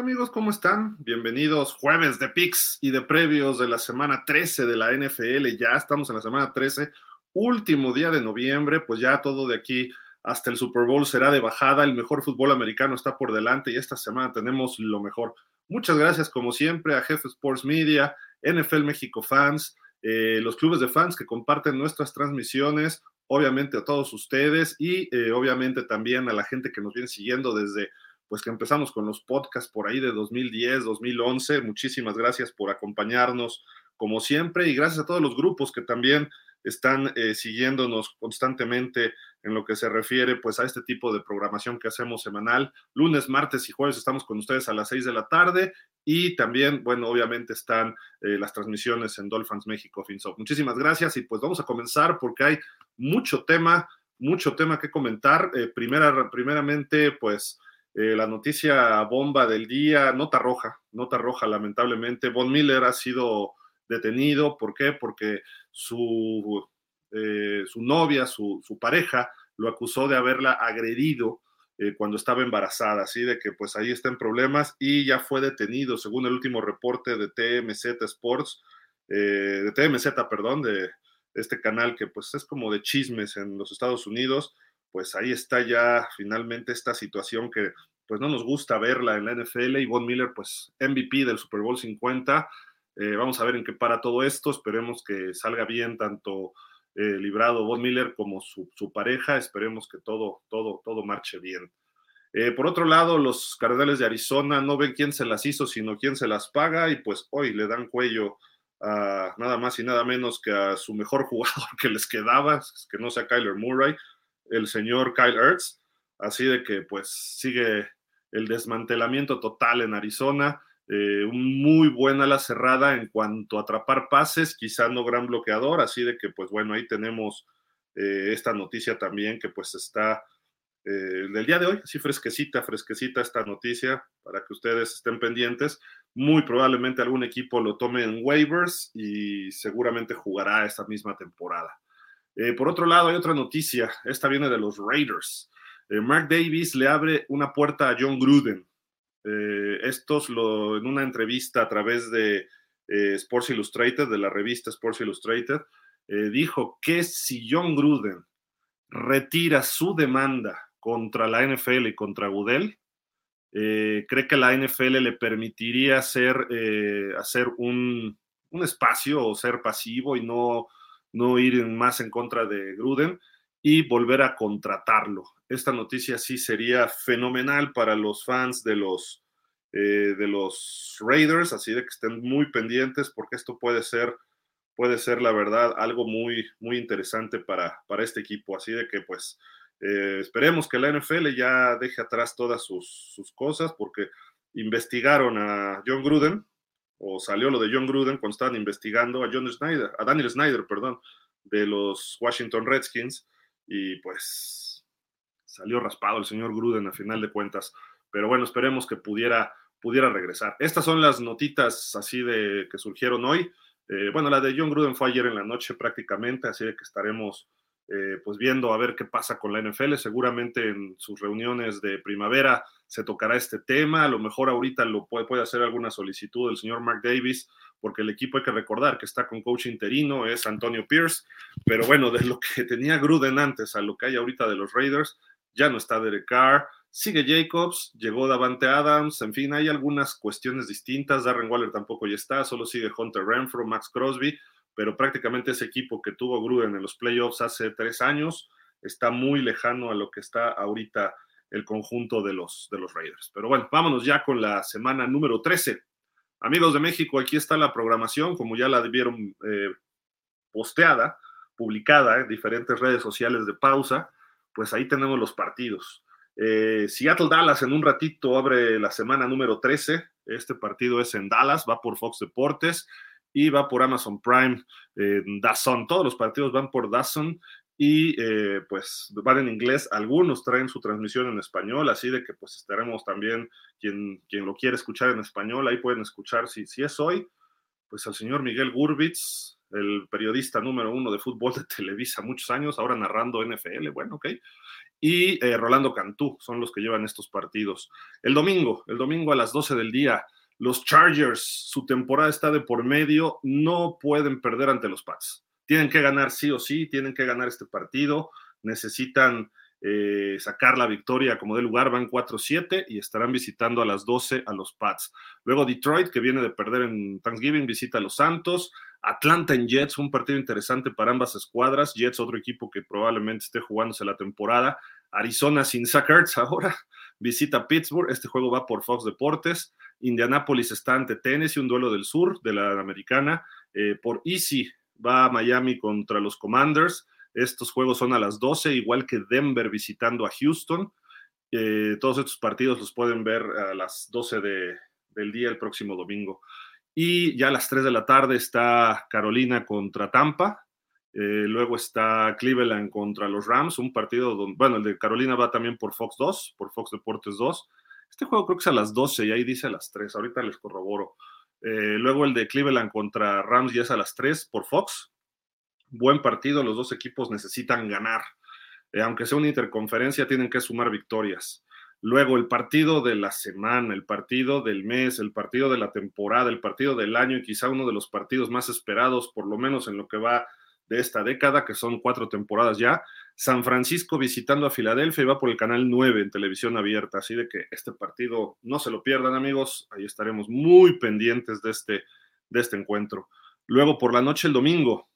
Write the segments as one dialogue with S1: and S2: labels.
S1: ¿Qué tal amigos? ¿Cómo están? Bienvenidos jueves de picks y de previos de la semana 13 de la NFL. Ya estamos en la semana 13, último día de noviembre, pues ya todo de aquí hasta el Super Bowl será de bajada. El mejor fútbol americano está por delante y esta semana tenemos lo mejor. Muchas gracias como siempre a Jefe Sports Media, NFL México Fans, eh, los clubes de fans que comparten nuestras transmisiones, obviamente a todos ustedes y eh, obviamente también a la gente que nos viene siguiendo desde pues que empezamos con los podcasts por ahí de 2010, 2011. Muchísimas gracias por acompañarnos como siempre y gracias a todos los grupos que también están eh, siguiéndonos constantemente en lo que se refiere pues a este tipo de programación que hacemos semanal. Lunes, martes y jueves estamos con ustedes a las 6 de la tarde y también, bueno, obviamente están eh, las transmisiones en Dolphins México FinSoft. Muchísimas gracias y pues vamos a comenzar porque hay mucho tema, mucho tema que comentar. Eh, primera, primeramente, pues eh, la noticia bomba del día, nota roja, nota roja lamentablemente. Von Miller ha sido detenido, ¿por qué? Porque su, eh, su novia, su, su, pareja, lo acusó de haberla agredido eh, cuando estaba embarazada, así de que pues ahí está en problemas y ya fue detenido, según el último reporte de TMZ Sports, de TMZ, perdón, de este canal que pues es como de chismes en los Estados Unidos pues ahí está ya finalmente esta situación que pues no nos gusta verla en la NFL y Von Miller pues MVP del Super Bowl 50. Eh, vamos a ver en qué para todo esto, esperemos que salga bien tanto eh, librado Von Miller como su, pareja, esperemos que todo, todo, todo marche bien. Eh, por otro lado, los Cardenales de Arizona no ven quién se las hizo, sino quién se las paga y pues hoy le dan cuello a nada más y nada menos que a su mejor jugador que les quedaba, que no sea Kyler Murray, el señor Kyle Ertz, así de que pues sigue el desmantelamiento total en Arizona, eh, muy buena la cerrada en cuanto a atrapar pases, quizá no gran bloqueador, así de que pues bueno, ahí tenemos eh, esta noticia también que pues está eh, del día de hoy, así fresquecita, fresquecita esta noticia para que ustedes estén pendientes. Muy probablemente algún equipo lo tome en waivers y seguramente jugará esta misma temporada. Eh, por otro lado, hay otra noticia. Esta viene de los Raiders. Eh, Mark Davis le abre una puerta a John Gruden. Eh, estos lo, en una entrevista a través de Sports Illustrated, de la revista Sports Illustrated, dijo que si John Gruden retira su demanda contra la NFL y contra Goodell, cree que la NFL le permitiría hacer, hacer un, un, espacio o ser pasivo y no no ir más en contra de Gruden y volver a contratarlo. Esta noticia sí sería fenomenal para los fans de los, eh, de los Raiders, así de que estén muy pendientes porque esto puede ser, puede ser la verdad algo muy, muy interesante para, para este equipo. Así de que pues eh, esperemos que la NFL ya deje atrás todas sus, sus cosas porque investigaron a John Gruden, o salió lo de John Gruden cuando estaban investigando a John Snyder, a Daniel Snyder, perdón, de los Washington Redskins, y pues salió raspado el señor Gruden a final de cuentas. Pero bueno, esperemos que pudiera, pudiera regresar. Estas son las notitas así de que surgieron hoy. Eh, bueno, la de John Gruden fue ayer en la noche prácticamente, así de que estaremos eh, pues viendo a ver qué pasa con la NFL. Seguramente en sus reuniones de primavera se tocará este tema. A lo mejor ahorita lo puede, puede hacer alguna solicitud el señor Mark Davis, porque el equipo hay que recordar que está con coach interino, es Antonio Pierce. Pero bueno, de lo que tenía Gruden antes a lo que hay ahorita de los Raiders, ya no está Derek Carr. Sigue Jacobs, llegó Davante Adams, en fin, hay algunas cuestiones distintas. Darren Waller tampoco ya está, solo sigue Hunter Renfro, Max Crosby pero prácticamente ese equipo que tuvo Gruden en los playoffs hace tres años está muy lejano a lo que está ahorita el conjunto de los, de los Raiders. Pero bueno, vámonos ya con la semana número 13. Amigos de México, aquí está la programación, como ya la vieron eh, posteada, publicada en diferentes redes sociales de pausa, pues ahí tenemos los partidos. Eh, Seattle Dallas en un ratito abre la semana número 13. Este partido es en Dallas, va por Fox Deportes y va por Amazon Prime, eh. Todos los partidos van por Dazón y eh, pues van en inglés. Algunos traen su transmisión en español, así de que pues estaremos también, quien, quien lo quiere escuchar en español, ahí pueden escuchar, si, si es hoy, pues al señor Miguel Gurbitz, el periodista número uno de fútbol de Televisa muchos años, ahora narrando NFL, bueno, ok. Y eh, Rolando Cantú son los que llevan estos partidos. El domingo, el domingo a las 12 del día, los Chargers, su temporada está de por medio, no pueden perder ante los Pats. Tienen que ganar sí o sí, tienen que ganar este partido, necesitan eh, sacar la victoria como de lugar, van 4-7 y estarán visitando a las 12 a los Pats. Luego Detroit, que viene de perder en Thanksgiving, visita a los Santos. Atlanta en Jets, un partido interesante para ambas escuadras. Jets, otro equipo que probablemente esté jugándose la temporada. Arizona sin Zach ahora visita Pittsburgh. Este juego va por Fox Deportes. Indianapolis está ante Tennessee, un duelo del sur de la americana. Eh, por Easy va Miami contra los Commanders. Estos juegos son a las 12, igual que Denver visitando a Houston. Eh, todos estos partidos los pueden ver a las 12 del día el próximo domingo. Y ya a las 3 de la tarde está Carolina contra Tampa. Eh, luego está Cleveland contra los Rams, un partido donde, bueno, el de Carolina va también por Fox 2, por Fox Deportes 2. Este juego creo que es a las 12 y ahí dice a las 3, ahorita les corroboro. Eh, luego el de Cleveland contra Rams ya es a las 3 por Fox. Buen partido, los dos equipos necesitan ganar. Eh, aunque sea una interconferencia, tienen que sumar victorias. Luego el partido de la semana, el partido del mes, el partido de la temporada, el partido del año y quizá uno de los partidos más esperados, por lo menos en lo que va de esta década, que son cuatro temporadas ya. San Francisco visitando a Filadelfia y va por el canal 9 en televisión abierta. Así de que este partido no se lo pierdan, amigos. Ahí estaremos muy pendientes de este, de este encuentro. Luego por la noche el domingo,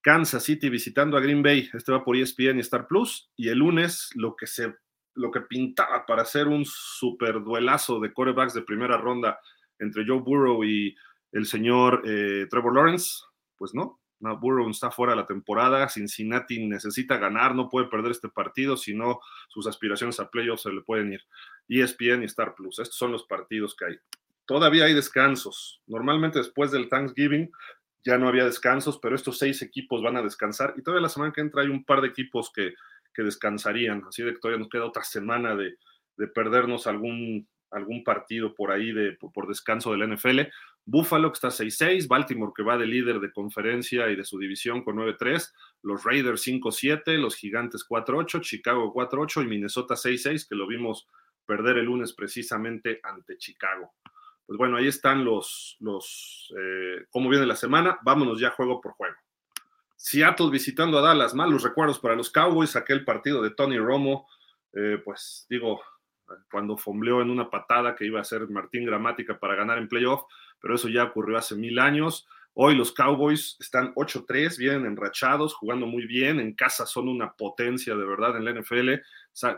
S1: Kansas City visitando a Green Bay. Este va por ESPN y Star Plus. Y el lunes lo que se lo que pintaba para hacer un super duelazo de corebacks de primera ronda entre Joe Burrow y el señor eh, Trevor Lawrence, pues no, no, Burrow está fuera de la temporada, Cincinnati necesita ganar, no puede perder este partido, si no sus aspiraciones a playoffs se le pueden ir. ESPN y Star Plus, estos son los partidos que hay. Todavía hay descansos. Normalmente después del Thanksgiving ya no había descansos, pero estos seis equipos van a descansar y todavía la semana que entra hay un par de equipos que, descansarían, así de que todavía nos queda otra semana de, perdernos algún, algún partido por ahí de, por descanso del NFL. Buffalo que está 6-6, Baltimore que va de líder de conferencia y de su división con 9-3, los Raiders 5-7, los Gigantes 4-8, Chicago 4-8 y Minnesota 6-6 que lo vimos perder el lunes precisamente ante Chicago. Pues bueno, ahí están los, los eh, cómo viene la semana. Vámonos ya juego por juego. Seattle visitando a Dallas, malos recuerdos para los Cowboys, aquel partido de Tony Romo, eh, pues digo, cuando fombleó en una patada que iba a ser Martín Gramática para ganar en playoff, pero eso ya ocurrió hace mil años. Hoy los Cowboys están 8-3, vienen enrachados, jugando muy bien, en casa son una potencia de verdad en la NFL,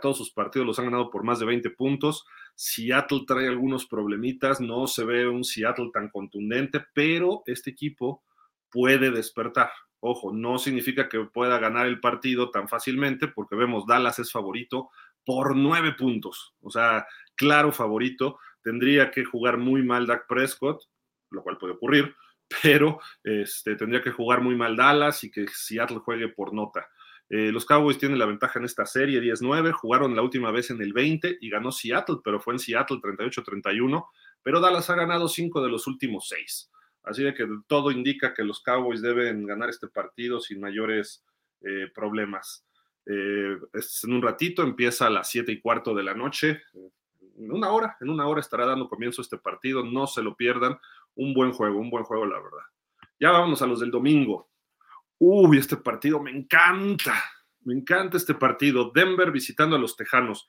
S1: todos sus partidos los han ganado por más de 20 puntos. Seattle trae algunos problemitas, no se ve un Seattle tan contundente, pero este equipo puede despertar. Ojo, no significa que pueda ganar el partido tan fácilmente, porque vemos Dallas es favorito por nueve puntos, o sea, claro favorito. Tendría que jugar muy mal Dak Prescott, lo cual puede ocurrir, pero este, tendría que jugar muy mal Dallas y que Seattle juegue por nota. Eh, los Cowboys tienen la ventaja en esta serie 10-9, jugaron la última vez en el 20 y ganó Seattle, pero fue en Seattle 38-31, pero Dallas ha ganado 5 de los últimos 6. Así de que todo indica que los Cowboys deben ganar este partido sin mayores eh, problemas. Eh, en un ratito empieza a las 7 y cuarto de la noche. En una hora, en una hora estará dando comienzo este partido. No se lo pierdan. Un buen juego, un buen juego, la verdad. Ya vamos a los del domingo. Uy, este partido me encanta. Me encanta este partido. Denver visitando a los Tejanos.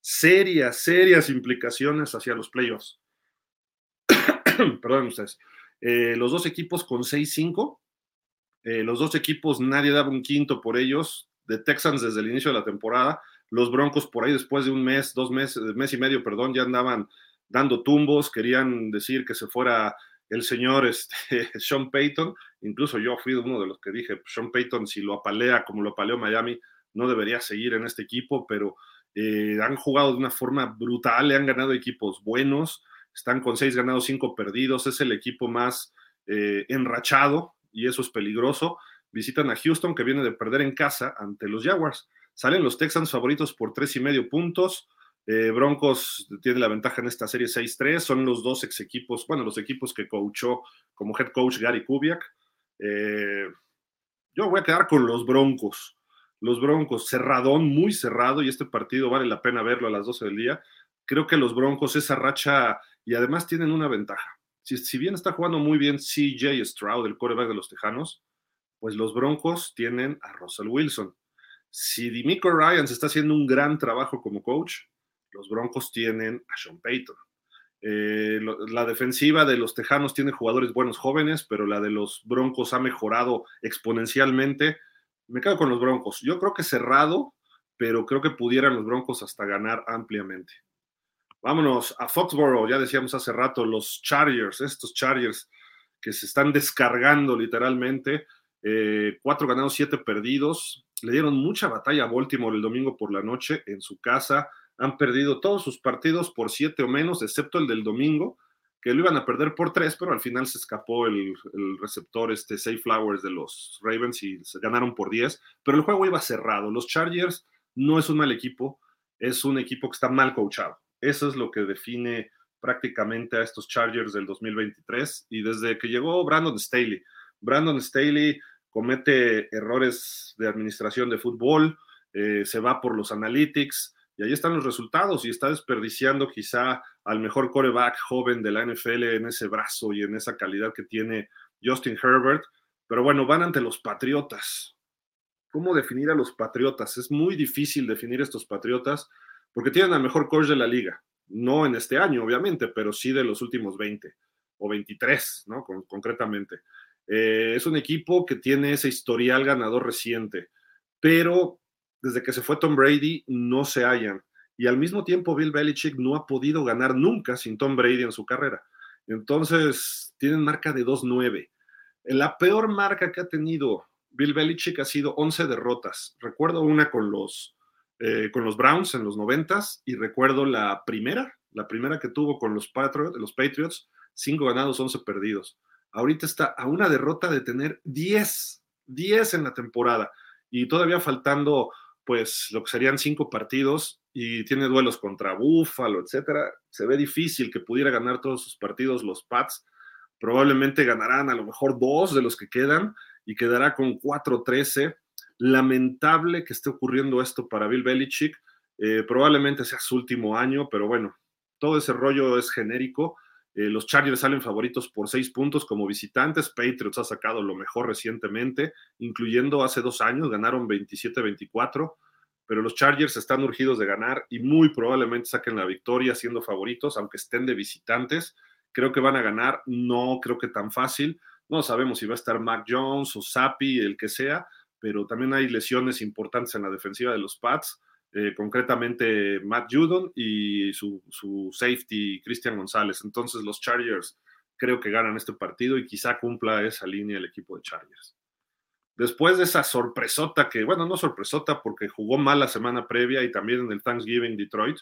S1: Serias, serias implicaciones hacia los playoffs. Perdón ustedes. Eh, los dos equipos con 6-5. Eh, los dos equipos, nadie daba un quinto por ellos. De Texans desde el inicio de la temporada. Los Broncos por ahí después de un mes, dos meses, mes y medio, perdón, ya andaban dando tumbos. Querían decir que se fuera el señor este, Sean Payton, incluso yo fui uno de los que dije, Sean Payton si lo apalea como lo apaleó Miami, no debería seguir en este equipo, pero eh, han jugado de una forma brutal, le han ganado equipos buenos, están con seis ganados, cinco perdidos, es el equipo más eh, enrachado y eso es peligroso. Visitan a Houston que viene de perder en casa ante los Jaguars. Salen los Texans favoritos por tres y medio puntos. Eh, Broncos tiene la ventaja en esta serie 6-3, son los dos ex equipos, bueno, los equipos que coachó como head coach Gary Kubiak. Eh, yo voy a quedar con los Broncos. Los Broncos, cerradón, muy cerrado, y este partido vale la pena verlo a las 12 del día. Creo que los Broncos, esa racha, y además tienen una ventaja. Si, si bien está jugando muy bien CJ Stroud, el coreback de los Tejanos, pues los Broncos tienen a Russell Wilson. Si Dimico Ryan se está haciendo un gran trabajo como coach, los Broncos tienen a Sean Payton. Eh, la defensiva de los Tejanos tiene jugadores buenos jóvenes, pero la de los Broncos ha mejorado exponencialmente. Me quedo con los Broncos. Yo creo que cerrado, pero creo que pudieran los Broncos hasta ganar ampliamente. Vámonos a Foxborough, ya decíamos hace rato, los Chargers, estos Chargers que se están descargando literalmente. Eh, cuatro ganados, siete perdidos. Le dieron mucha batalla a Baltimore el domingo por la noche en su casa han perdido todos sus partidos por siete o menos, excepto el del domingo, que lo iban a perder por tres, pero al final se escapó el, receptor, este Safe Flowers de los Ravens y se ganaron por diez, pero el juego iba cerrado. Los Chargers no es un mal equipo, es un equipo que está mal coachado. Eso es lo que define prácticamente a estos Chargers del 2023 y desde que llegó Brandon Staley. Brandon Staley comete errores de administración de fútbol, eh, se va por los analytics, y ahí están los resultados y está desperdiciando quizá al mejor coreback joven de la NFL en ese brazo y en esa calidad que tiene Justin Herbert. Pero bueno, van ante los Patriotas. ¿Cómo definir a los Patriotas? Es muy difícil definir estos Patriotas porque tienen al mejor coach de la liga. No en este año, obviamente, pero sí de los últimos 20 o 23, ¿no? concretamente. Eh, es un equipo que tiene ese historial ganador reciente, pero desde que se fue Tom Brady no se hallan. Y al mismo tiempo Bill Belichick no ha podido ganar nunca sin Tom Brady en su carrera. Entonces tienen marca de 2-9. La peor marca que ha tenido Bill Belichick ha sido 11 derrotas. Recuerdo una con los, eh, con los Browns en los 90 y recuerdo la primera, la primera que tuvo con los Patriots, los Patriots, 5 ganados, 11 perdidos. Ahorita está a una derrota de tener 10, 10 en la temporada y todavía faltando pues lo que serían cinco partidos y tiene duelos contra Buffalo, etcétera. Se ve difícil que pudiera ganar todos sus partidos los Pats. Probablemente ganarán a lo mejor dos de los que quedan y quedará con 4-13. Lamentable que esté ocurriendo esto para Bill Belichick. Eh, probablemente sea su último año, pero bueno, todo ese rollo es genérico. Eh, los Chargers salen favoritos por seis puntos como visitantes. Patriots ha sacado lo mejor recientemente, incluyendo hace dos años, ganaron 27-24. Pero los Chargers están urgidos de ganar y muy probablemente saquen la victoria siendo favoritos, aunque estén de visitantes. Creo que van a ganar, no creo que tan fácil. No sabemos si va a estar Mac Jones o Sapi, el que sea, pero también hay lesiones importantes en la defensiva de los Pats. Eh, concretamente Matt Judon y su, safety Cristian González. Entonces los Chargers creo que ganan este partido y quizá cumpla esa línea el equipo de Chargers. Después de esa sorpresota que, bueno, no sorpresota porque jugó mal la semana previa y también en el Thanksgiving Detroit,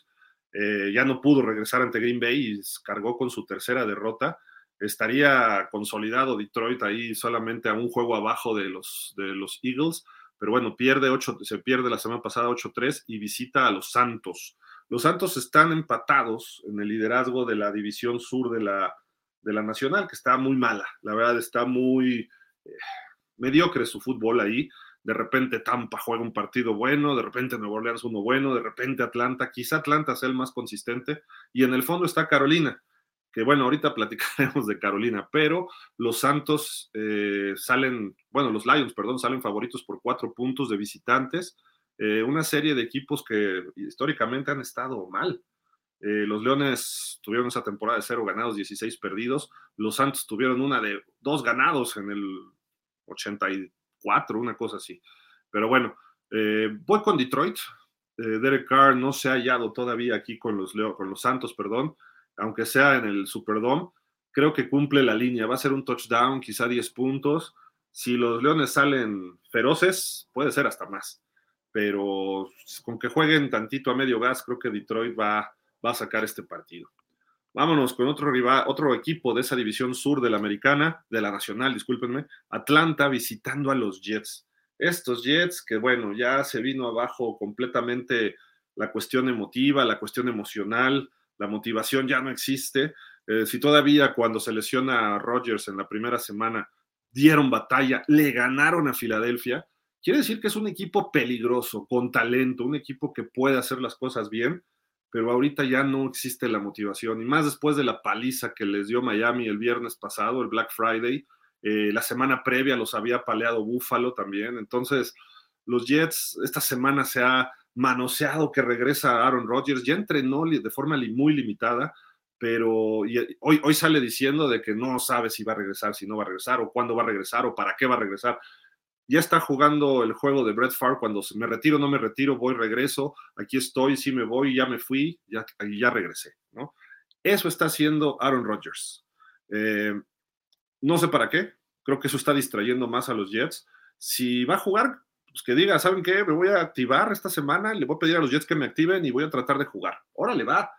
S1: eh, ya no pudo regresar ante Green Bay y cargó con su tercera derrota. Estaría consolidado Detroit ahí solamente a un juego abajo de los, de los Eagles pero bueno, pierde 8, se pierde la semana pasada 8-3 y visita a los Santos. Los Santos están empatados en el liderazgo de la división sur de la, de la Nacional, que está muy mala, la verdad está muy eh, mediocre su fútbol ahí. De repente Tampa juega un partido bueno, de repente Nueva Orleans uno bueno, de repente Atlanta, quizá Atlanta sea el más consistente, y en el fondo está Carolina, que bueno, ahorita platicaremos de Carolina, pero los Santos eh, salen, bueno, los Lions, perdón, salen favoritos por cuatro puntos de visitantes, eh, una serie de equipos que históricamente han estado mal. Eh, los Leones tuvieron esa temporada de cero ganados, 16 perdidos. Los Santos tuvieron una de dos ganados en el 84, una cosa así. Pero bueno, voy con Detroit. Derek Carr no se ha hallado todavía aquí con los, con los Santos, perdón aunque sea en el Superdome, creo que cumple la línea. Va a ser un touchdown, quizá 10 puntos. Si los Leones salen feroces, puede ser hasta más. Pero con que jueguen tantito a medio gas, creo que Detroit va, va a sacar este partido. Vámonos con otro rival, otro equipo de esa división sur de la americana, de la nacional, discúlpenme, Atlanta visitando a los Jets. Estos Jets que bueno, ya se vino abajo completamente la cuestión emotiva, la cuestión emocional, la motivación ya no existe. Eh, si todavía cuando se lesiona a Rodgers en la primera semana dieron batalla, le ganaron a Filadelfia. Quiere decir que es un equipo peligroso, con talento, un equipo que puede hacer las cosas bien, pero ahorita ya no existe la motivación. Y más después de la paliza que les dio Miami el viernes pasado, el Black Friday, eh, la semana previa los había paleado Buffalo también. Entonces, los Jets esta semana se ha manoseado que regresa Aaron Rodgers, ya entrenó de forma muy limitada, pero hoy, hoy sale diciendo de que no sabe si va a regresar, si no va a regresar, o cuándo va a regresar, o para qué va a regresar. Ya está jugando el juego de Brett Favre cuando me retiro, no me retiro, voy, regreso, aquí estoy, sí me voy, ya me fui, ya, ya regresé, ¿no? Eso está haciendo Aaron Rodgers. Eh, no sé para qué, creo que eso está distrayendo más a los Jets. Si va a jugar, pues que diga, ¿saben qué? Me voy a activar esta semana, le voy a pedir a los Jets que me activen y voy a tratar de jugar. Órale, va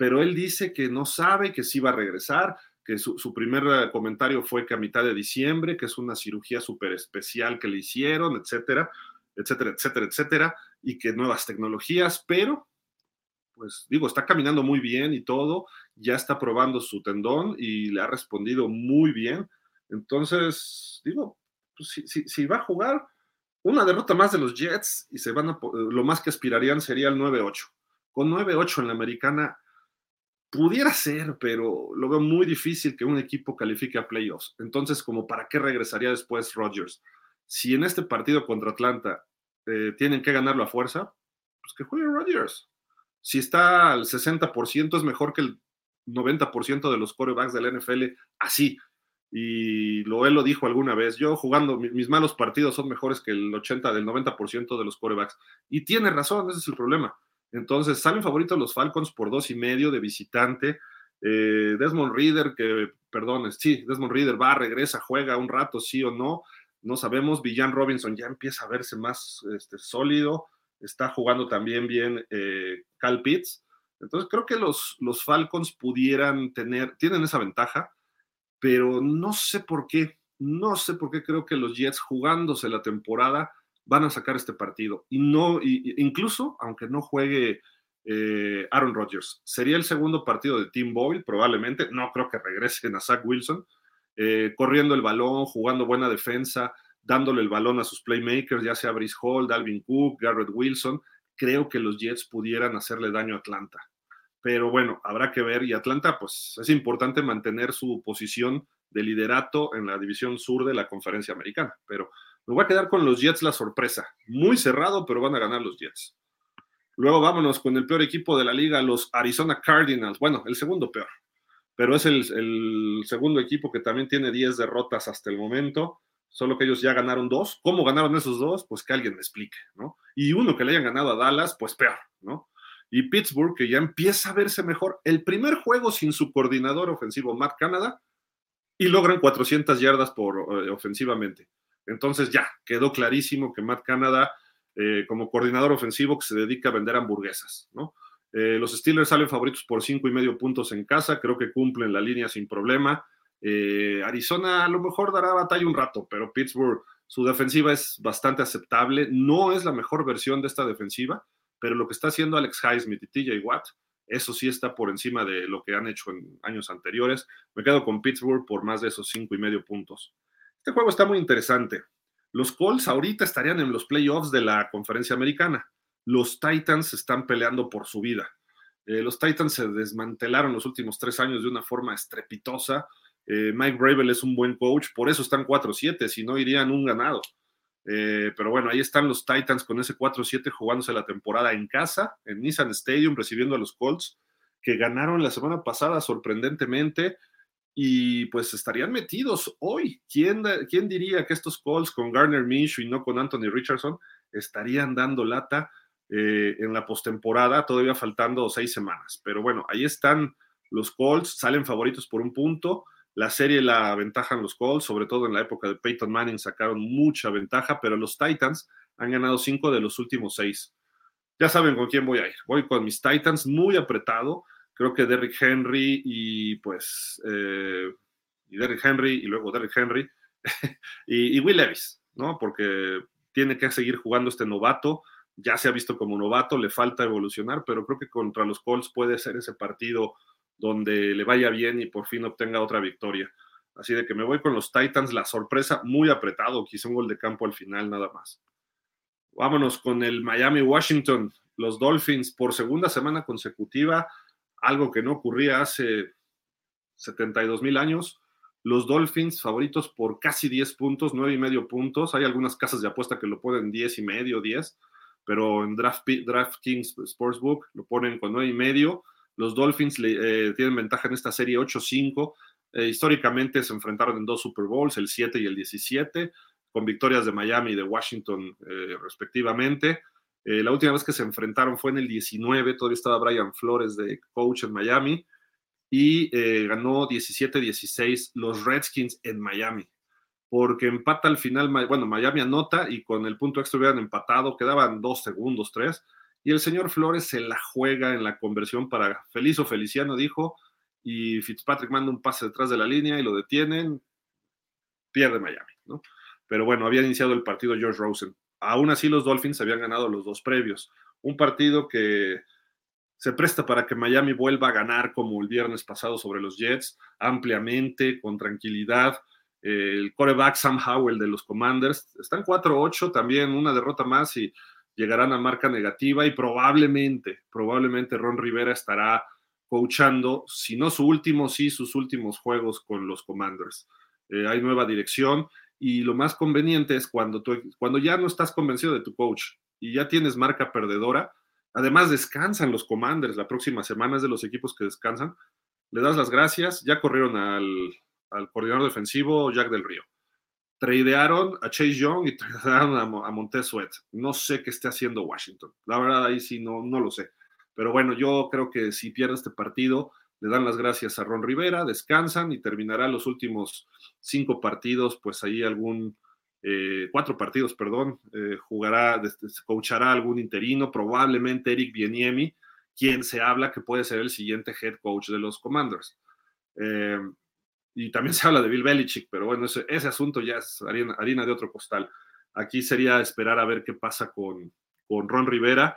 S1: pero él dice que no sabe, que sí va a regresar, que su, primer eh, comentario fue que a mitad de diciembre, que es una cirugía súper especial que le hicieron, etcétera, etcétera, etcétera, etcétera, y que nuevas tecnologías, pero, pues digo, está caminando muy bien y todo, ya está probando su tendón y le ha respondido muy bien. Entonces, digo, pues, si, si, va a jugar una derrota más de los Jets y se van a, lo más que aspirarían sería el 9-8. Con 9-8 en la americana, Pudiera ser, pero lo veo muy difícil que un equipo califique a playoffs. Entonces, como para qué regresaría después Rodgers? Si en este partido contra Atlanta eh, tienen que ganarlo a fuerza, pues que juegue Rodgers. Si está al 60%, es mejor que el 90% de los corebacks del NFL así. Y lo él lo dijo alguna vez, yo jugando mis malos partidos son mejores que el 80 del 90% de los corebacks. Y tiene razón, ese es el problema. Entonces salen favoritos los Falcons por dos y medio de visitante. Eh, Desmond Reader, que, perdón, sí, Desmond Reader va, regresa, juega un rato, sí o no, no sabemos. Villan Robinson ya empieza a verse más este, sólido, está jugando también bien eh, Cal Pitts. Entonces creo que los, los Falcons pudieran tener, tienen esa ventaja, pero no sé por qué, no sé por qué creo que los Jets jugándose la temporada van a sacar este partido. Y no, incluso aunque no juegue eh, Aaron Rodgers, sería el segundo partido de Tim Boyle, probablemente. No creo que regresen a Zach Wilson, eh, corriendo el balón, jugando buena defensa, dándole el balón a sus playmakers, ya sea Brice Hall, Dalvin Cook, Garrett Wilson. Creo que los Jets pudieran hacerle daño a Atlanta. Pero bueno, habrá que ver. Y Atlanta, pues es importante mantener su posición de liderato en la división sur de la conferencia americana. Pero me voy a quedar con los Jets la sorpresa. Muy cerrado, pero van a ganar los Jets. Luego vámonos con el peor equipo de la liga, los Arizona Cardinals. Bueno, el segundo peor, pero es el, segundo equipo que también tiene 10 derrotas hasta el momento, solo que ellos ya ganaron dos. ¿Cómo ganaron esos dos? Pues que alguien me explique, ¿no? Y uno que le hayan ganado a Dallas, pues peor, ¿no? Y Pittsburgh, que ya empieza a verse mejor. El primer juego sin su coordinador ofensivo, Matt Canada, y logran 400 yardas por, eh, ofensivamente. Entonces ya quedó clarísimo que Matt Canada, eh, como coordinador ofensivo, que se dedica a vender hamburguesas, ¿no? Eh, los Steelers salen favoritos por cinco y medio puntos en casa, creo que cumplen la línea sin problema. Arizona a lo mejor dará batalla un rato, pero Pittsburgh, su defensiva es bastante aceptable. No es la mejor versión de esta defensiva, pero lo que está haciendo Alex Highsmith y TJ Watt, eso sí está por encima de lo que han hecho en años anteriores. Me quedo con Pittsburgh por más de esos cinco y medio puntos. Este juego está muy interesante. Los Colts ahorita estarían en los playoffs de la conferencia americana. Los Titans están peleando por su vida. Eh, los Titans se desmantelaron los últimos tres años de una forma estrepitosa. Eh, Mike Bravel es un buen coach, por eso están 4-7, si no irían un ganado. Eh, pero bueno, ahí están los Titans con ese 4-7 jugándose la temporada en casa, en Nissan Stadium, recibiendo a los Colts, que ganaron la semana pasada sorprendentemente y pues estarían metidos hoy. ¿Quién, ¿Quién, diría que estos Colts con Garner Minshew y no con Anthony Richardson estarían dando lata eh, en la postemporada, todavía faltando seis semanas? Pero bueno, ahí están los Colts, salen favoritos por un punto. La serie la aventajan los Colts, sobre todo en la época de Peyton Manning sacaron mucha ventaja, pero los Titans han ganado cinco de los últimos seis. Ya saben con quién voy a ir. Voy con mis Titans muy apretado creo que Derrick Henry y pues, eh, y Derrick Henry y luego Derrick Henry y, Will Levis, ¿no? Porque tiene que seguir jugando este novato, ya se ha visto como novato, le falta evolucionar, pero creo que contra los Colts puede ser ese partido donde le vaya bien y por fin obtenga otra victoria. Así de que me voy con los Titans, la sorpresa muy apretado, quizá un gol de campo al final nada más. Vámonos con el Miami Washington, los Dolphins por segunda semana consecutiva, algo que no ocurría hace 72 mil años. Los Dolphins favoritos por casi 10 puntos, 9 y medio puntos. Hay algunas casas de apuesta que lo ponen 10 y medio, 10, pero en Draft, DraftKings Sportsbook lo ponen con 9 y medio. Los Dolphins eh, tienen ventaja en esta serie 8-5. Eh, históricamente se enfrentaron en dos Super Bowls, el 7 y el 17, con victorias de Miami y de Washington eh, respectivamente. la última vez que se enfrentaron fue en el 19, todavía estaba Brian Flores de coach en Miami y ganó 17-16 los Redskins en Miami, porque empata al final, bueno, Miami anota y con el punto extra hubieran empatado, quedaban dos segundos, tres, y el señor Flores se la juega en la conversión para feliz o Feliciano, dijo, y Fitzpatrick manda un pase detrás de la línea y lo detienen, pierde Miami, ¿no? Pero bueno, había iniciado el partido George Rosen. Aún así, los Dolphins habían ganado los dos previos. Un partido que se presta para que Miami vuelva a ganar como el viernes pasado sobre los Jets, ampliamente, con tranquilidad. El coreback Sam Howell de los Commanders están 4-8, también una derrota más y llegarán a marca negativa y probablemente, probablemente Ron Rivera estará coachando, si no su último, sí sus últimos juegos con los Commanders. Eh, hay nueva dirección y lo más conveniente es cuando, tú, cuando ya no estás convencido de tu coach y ya tienes marca perdedora, además descansan los Commanders la próxima semana, es de los equipos que descansan, le das las gracias, ya corrieron al, al coordinador defensivo Jack del Río. Tradearon a Chase Young y tradearon a, a Montez Sweat. No sé qué esté haciendo Washington. La verdad, ahí sí no, no lo sé. Pero bueno, yo creo que si pierde este partido, le dan las gracias a Ron Rivera, descansan y terminará los últimos cinco partidos, pues ahí algún, eh, cuatro partidos, perdón, eh, jugará, coachará algún interino, probablemente Eric Bieniemi, quien se habla que puede ser el siguiente head coach de los Commanders. Eh, y también se habla de Bill Belichick, pero bueno, ese, asunto ya es harina, harina, de otro costal. Aquí sería esperar a ver qué pasa con, con Ron Rivera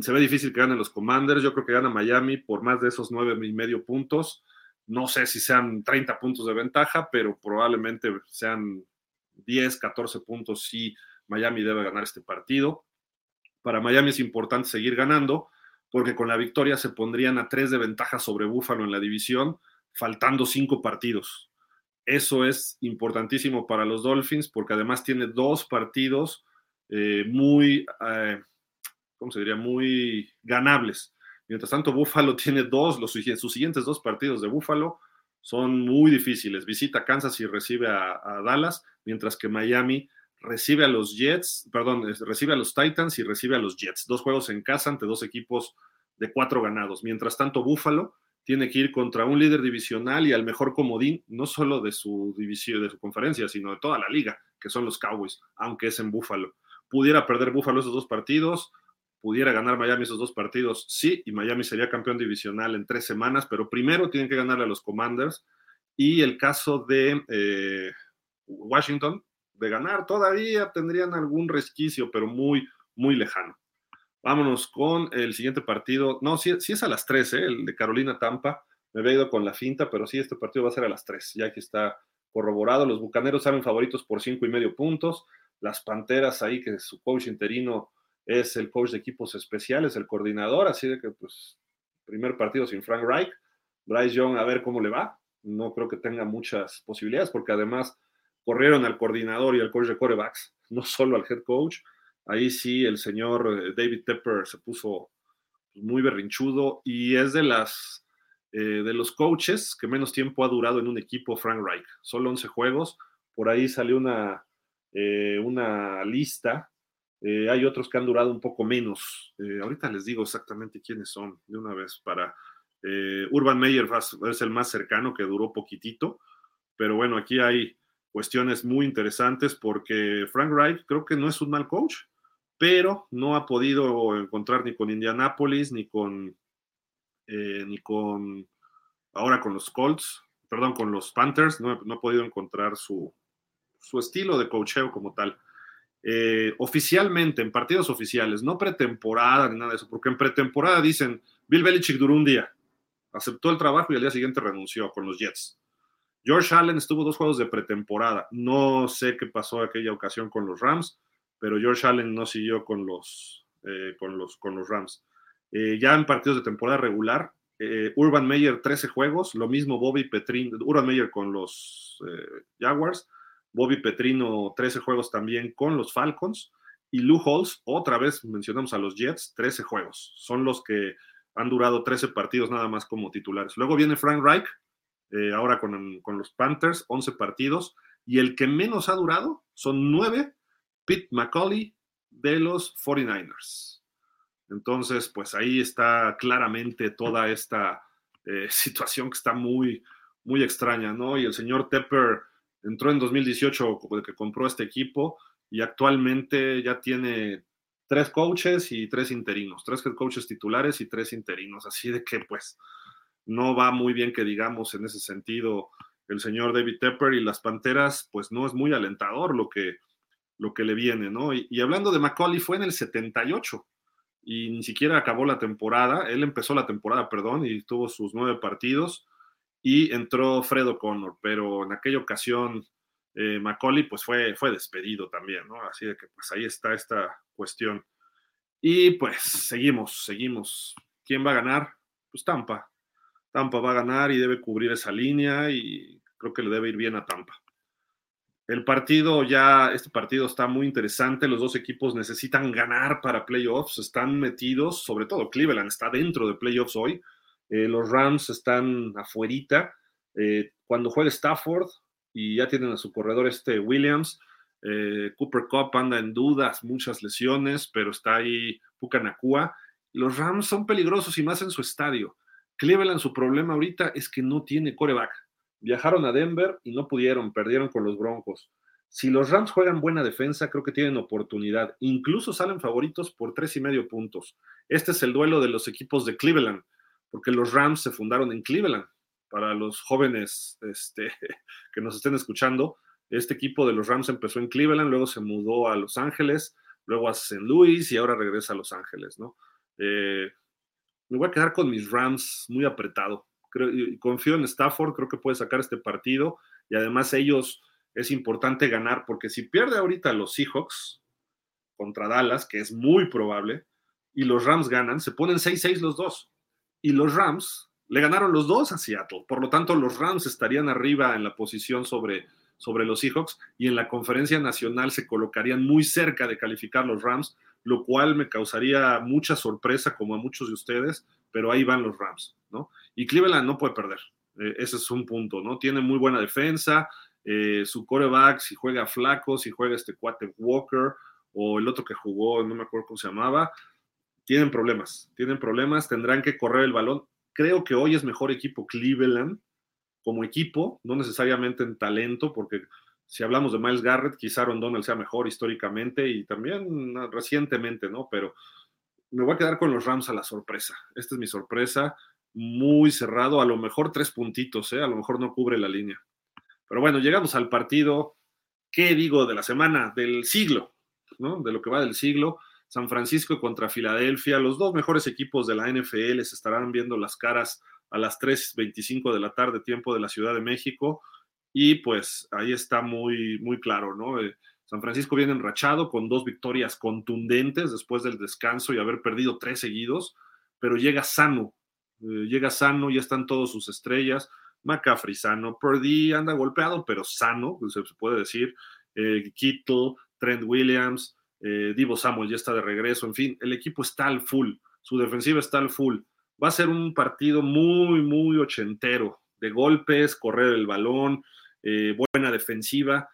S1: se ve difícil que ganen los Commanders. Yo creo que gana Miami por más de esos nueve y medio puntos. No sé si sean 30 puntos de ventaja, pero probablemente sean 10, 14 puntos si Miami debe ganar este partido. Para Miami es importante seguir ganando, porque con la victoria se pondrían a tres de ventaja sobre Búfalo en la división, faltando cinco partidos. Eso es importantísimo para los Dolphins, porque además tiene dos partidos eh, muy eh, ¿cómo se diría? Muy ganables. Mientras tanto, Buffalo tiene dos, sus siguientes dos partidos de Buffalo son muy difíciles. Visita Kansas y recibe a, Dallas, mientras que Miami recibe a los Jets, perdón, recibe a los Titans y recibe a los Jets. Dos juegos en casa ante dos equipos de cuatro ganados. Mientras tanto, Buffalo tiene que ir contra un líder divisional y al mejor comodín, no solo de su división, de su conferencia, sino de toda la liga, que son los Cowboys, aunque es en Buffalo. Pudiera perder Buffalo esos dos partidos, pudiera ganar Miami esos dos partidos, sí, y Miami sería campeón divisional en tres semanas, pero primero tienen que ganarle a los Commanders. Y el caso de eh, Washington, de ganar, todavía tendrían algún resquicio, pero muy, muy lejano. Vámonos con el siguiente partido. No, sí, es a las tres, ¿eh? el de Carolina Tampa. Me había ido con la finta, pero sí, este partido va a ser a las tres, ya que está corroborado. Los Bucaneros salen favoritos por cinco y medio puntos. Las Panteras ahí, que su coach interino es el coach de equipos especiales, el coordinador, así de que pues primer partido sin Frank Reich, Bryce Young a ver cómo le va, no creo que tenga muchas posibilidades porque además corrieron al coordinador y al coach de corebacks, no solo al head coach, ahí sí el señor eh, David Tepper se puso muy berrinchudo y es de las eh, de los coaches que menos tiempo ha durado en un equipo Frank Reich, solo 11 juegos, por ahí salió una, eh, una lista hay otros que han durado un poco menos. Ahorita les digo exactamente quiénes son de una vez para... Urban Meyer es el más cercano que duró poquitito, pero bueno, aquí hay cuestiones muy interesantes porque Frank Wright creo que no es un mal coach, pero no ha podido encontrar ni con Indianapolis ni con ni con ahora con los Colts, perdón, con los Panthers, no, no ha podido encontrar su, su estilo de coacheo como tal. Eh, oficialmente, en partidos oficiales, no pretemporada ni nada de eso, porque en pretemporada dicen, Bill Belichick duró un día, aceptó el trabajo y al día siguiente renunció con los Jets. George Allen estuvo dos juegos de pretemporada. No sé qué pasó aquella ocasión con los Rams, pero George Allen no siguió con los, eh, con los, con los Rams. Eh, ya en partidos de temporada regular, eh, Urban Meyer 13 juegos, lo mismo Bobby Petrino, Urban Meyer con los Jaguars, Bobby Petrino 13 juegos también con los Falcons y Lou Holtz, otra vez mencionamos a los Jets, 13 juegos. Son los que han durado 13 partidos nada más como titulares. Luego viene Frank Reich, ahora con, con, los Panthers, 11 partidos, y el que menos ha durado son 9, Pete McCauley de los 49ers. Entonces, pues ahí está claramente toda esta eh, situación que está muy, muy extraña, ¿no? Y el señor Tepper entró en 2018 que compró este equipo y actualmente ya tiene tres coaches y tres interinos, tres coaches titulares y tres interinos, así de que pues no va muy bien que digamos en ese sentido el señor David Tepper y las Panteras, pues no es muy alentador lo que, lo que le viene, ¿no? Y, hablando de Macaulay, fue en el 78, y ni siquiera acabó la temporada. Él empezó la temporada, perdón, y tuvo sus nueve partidos y entró Fred O'Connor, pero en aquella ocasión eh, Macaulay pues fue, fue despedido también, ¿no? Así de que pues ahí está esta cuestión. Y pues seguimos, seguimos. ¿Quién va a ganar? Pues Tampa. Tampa va a ganar y debe cubrir esa línea y creo que le debe ir bien a Tampa. El partido ya, este partido está muy interesante, los dos equipos necesitan ganar para playoffs, están metidos, sobre todo Cleveland está dentro de playoffs hoy, eh, los Rams están afuerita, eh, cuando juega Stafford y ya tienen a su corredor este Williams, eh, Cooper Cup anda en dudas, muchas lesiones, pero está ahí Pucanacua, los Rams son peligrosos y más en su estadio. Cleveland su problema ahorita es que no tiene coreback Viajaron a Denver y no pudieron, perdieron con los Broncos. Si los Rams juegan buena defensa, creo que tienen oportunidad. Incluso salen favoritos por tres y medio puntos. Este es el duelo de los equipos de Cleveland, porque los Rams se fundaron en Cleveland. Para los jóvenes este, que nos estén escuchando, este equipo de los Rams empezó en Cleveland, luego se mudó a Los Ángeles, luego a St. Louis y ahora regresa a Los Ángeles, ¿no? Eh, me voy a quedar con mis Rams muy apretado confío en Stafford, creo que puede sacar este partido y además ellos es importante ganar porque si pierde ahorita los Seahawks contra Dallas, que es muy probable, y los Rams ganan, se ponen 6-6 los dos. Y los Rams le ganaron los dos a Seattle. Por lo tanto, los Rams estarían arriba en la posición sobre, sobre los Seahawks y en la conferencia nacional se colocarían muy cerca de calificar los Rams, lo cual me causaría mucha sorpresa como a muchos de ustedes, pero ahí van los Rams, ¿no? Y Cleveland no puede perder. Eh, ese es un punto, ¿no? Tiene muy buena defensa. Eh, su coreback, si juega flaco, si juega este cuate Walker o el otro que jugó, no me acuerdo cómo se llamaba, tienen problemas. Tienen problemas, tendrán que correr el balón. Creo que hoy es mejor equipo Cleveland como equipo, no necesariamente en talento, porque si hablamos de Miles Garrett, quizá Donald sea mejor históricamente y también recientemente, ¿no? Pero me voy a quedar con los Rams a la sorpresa. Esta es mi sorpresa muy cerrado, a lo mejor tres puntitos, ¿eh? a lo mejor no cubre la línea. Pero bueno, llegamos al partido, ¿qué digo? De la semana, del siglo, ¿no? De lo que va del siglo. San Francisco contra Filadelfia, los dos mejores equipos de la NFL se estarán viendo las caras a las 3.25 de la tarde, tiempo de la Ciudad de México. Y pues ahí está muy, muy claro, ¿no? Eh, San Francisco viene enrachado con dos victorias contundentes después del descanso y haber perdido tres seguidos, pero llega sano eh, llega sano, ya están todos sus estrellas. McCaffrey sano, Purdy anda golpeado, pero sano, se puede decir. Eh, Kittle, Trent Williams, eh, Divo Samuel ya está de regreso. En fin, el equipo está al full, su defensiva está al full. Va a ser un partido muy, muy ochentero, de golpes, correr el balón, buena defensiva.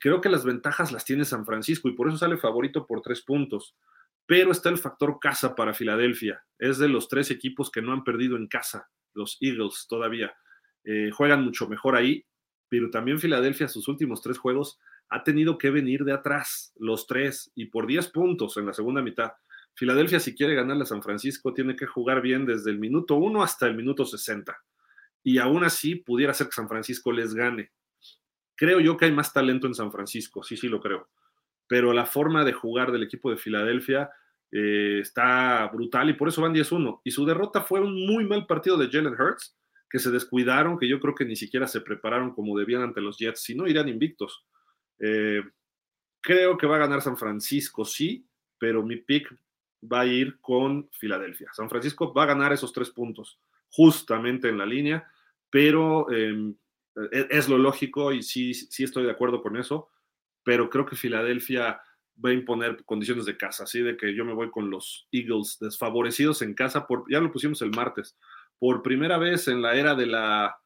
S1: Creo que las ventajas las tiene San Francisco y por eso sale favorito por tres puntos pero está el factor casa para Filadelfia. Es de los tres equipos que no han perdido en casa, los Eagles todavía. Eh, juegan mucho mejor ahí, pero también Filadelfia sus últimos tres juegos ha tenido que venir de atrás, los tres, y por 10 puntos en la segunda mitad. Filadelfia, si quiere ganarle a San Francisco, tiene que jugar bien desde el minuto 1 hasta el minuto 60. Y aún así, pudiera ser que San Francisco les gane. Creo yo que hay más talento en San Francisco, sí, sí lo creo pero la forma de jugar del equipo de Filadelfia eh, está brutal y por eso van 10-1. Y su derrota fue un muy mal partido de Jalen Hurts, que se descuidaron, que yo creo que ni siquiera se prepararon como debían ante los Jets, si no irían invictos. Eh, creo que va a ganar San Francisco, sí, pero mi pick va a ir con Filadelfia. San Francisco va a ganar esos tres puntos, justamente en la línea, pero em, e-, es, lo lógico y sí, sí estoy de acuerdo con eso, pero creo que Filadelfia va a imponer condiciones de casa, así de que yo me voy con los Eagles desfavorecidos en casa, por, ya lo pusimos el martes, por primera vez en la era de la,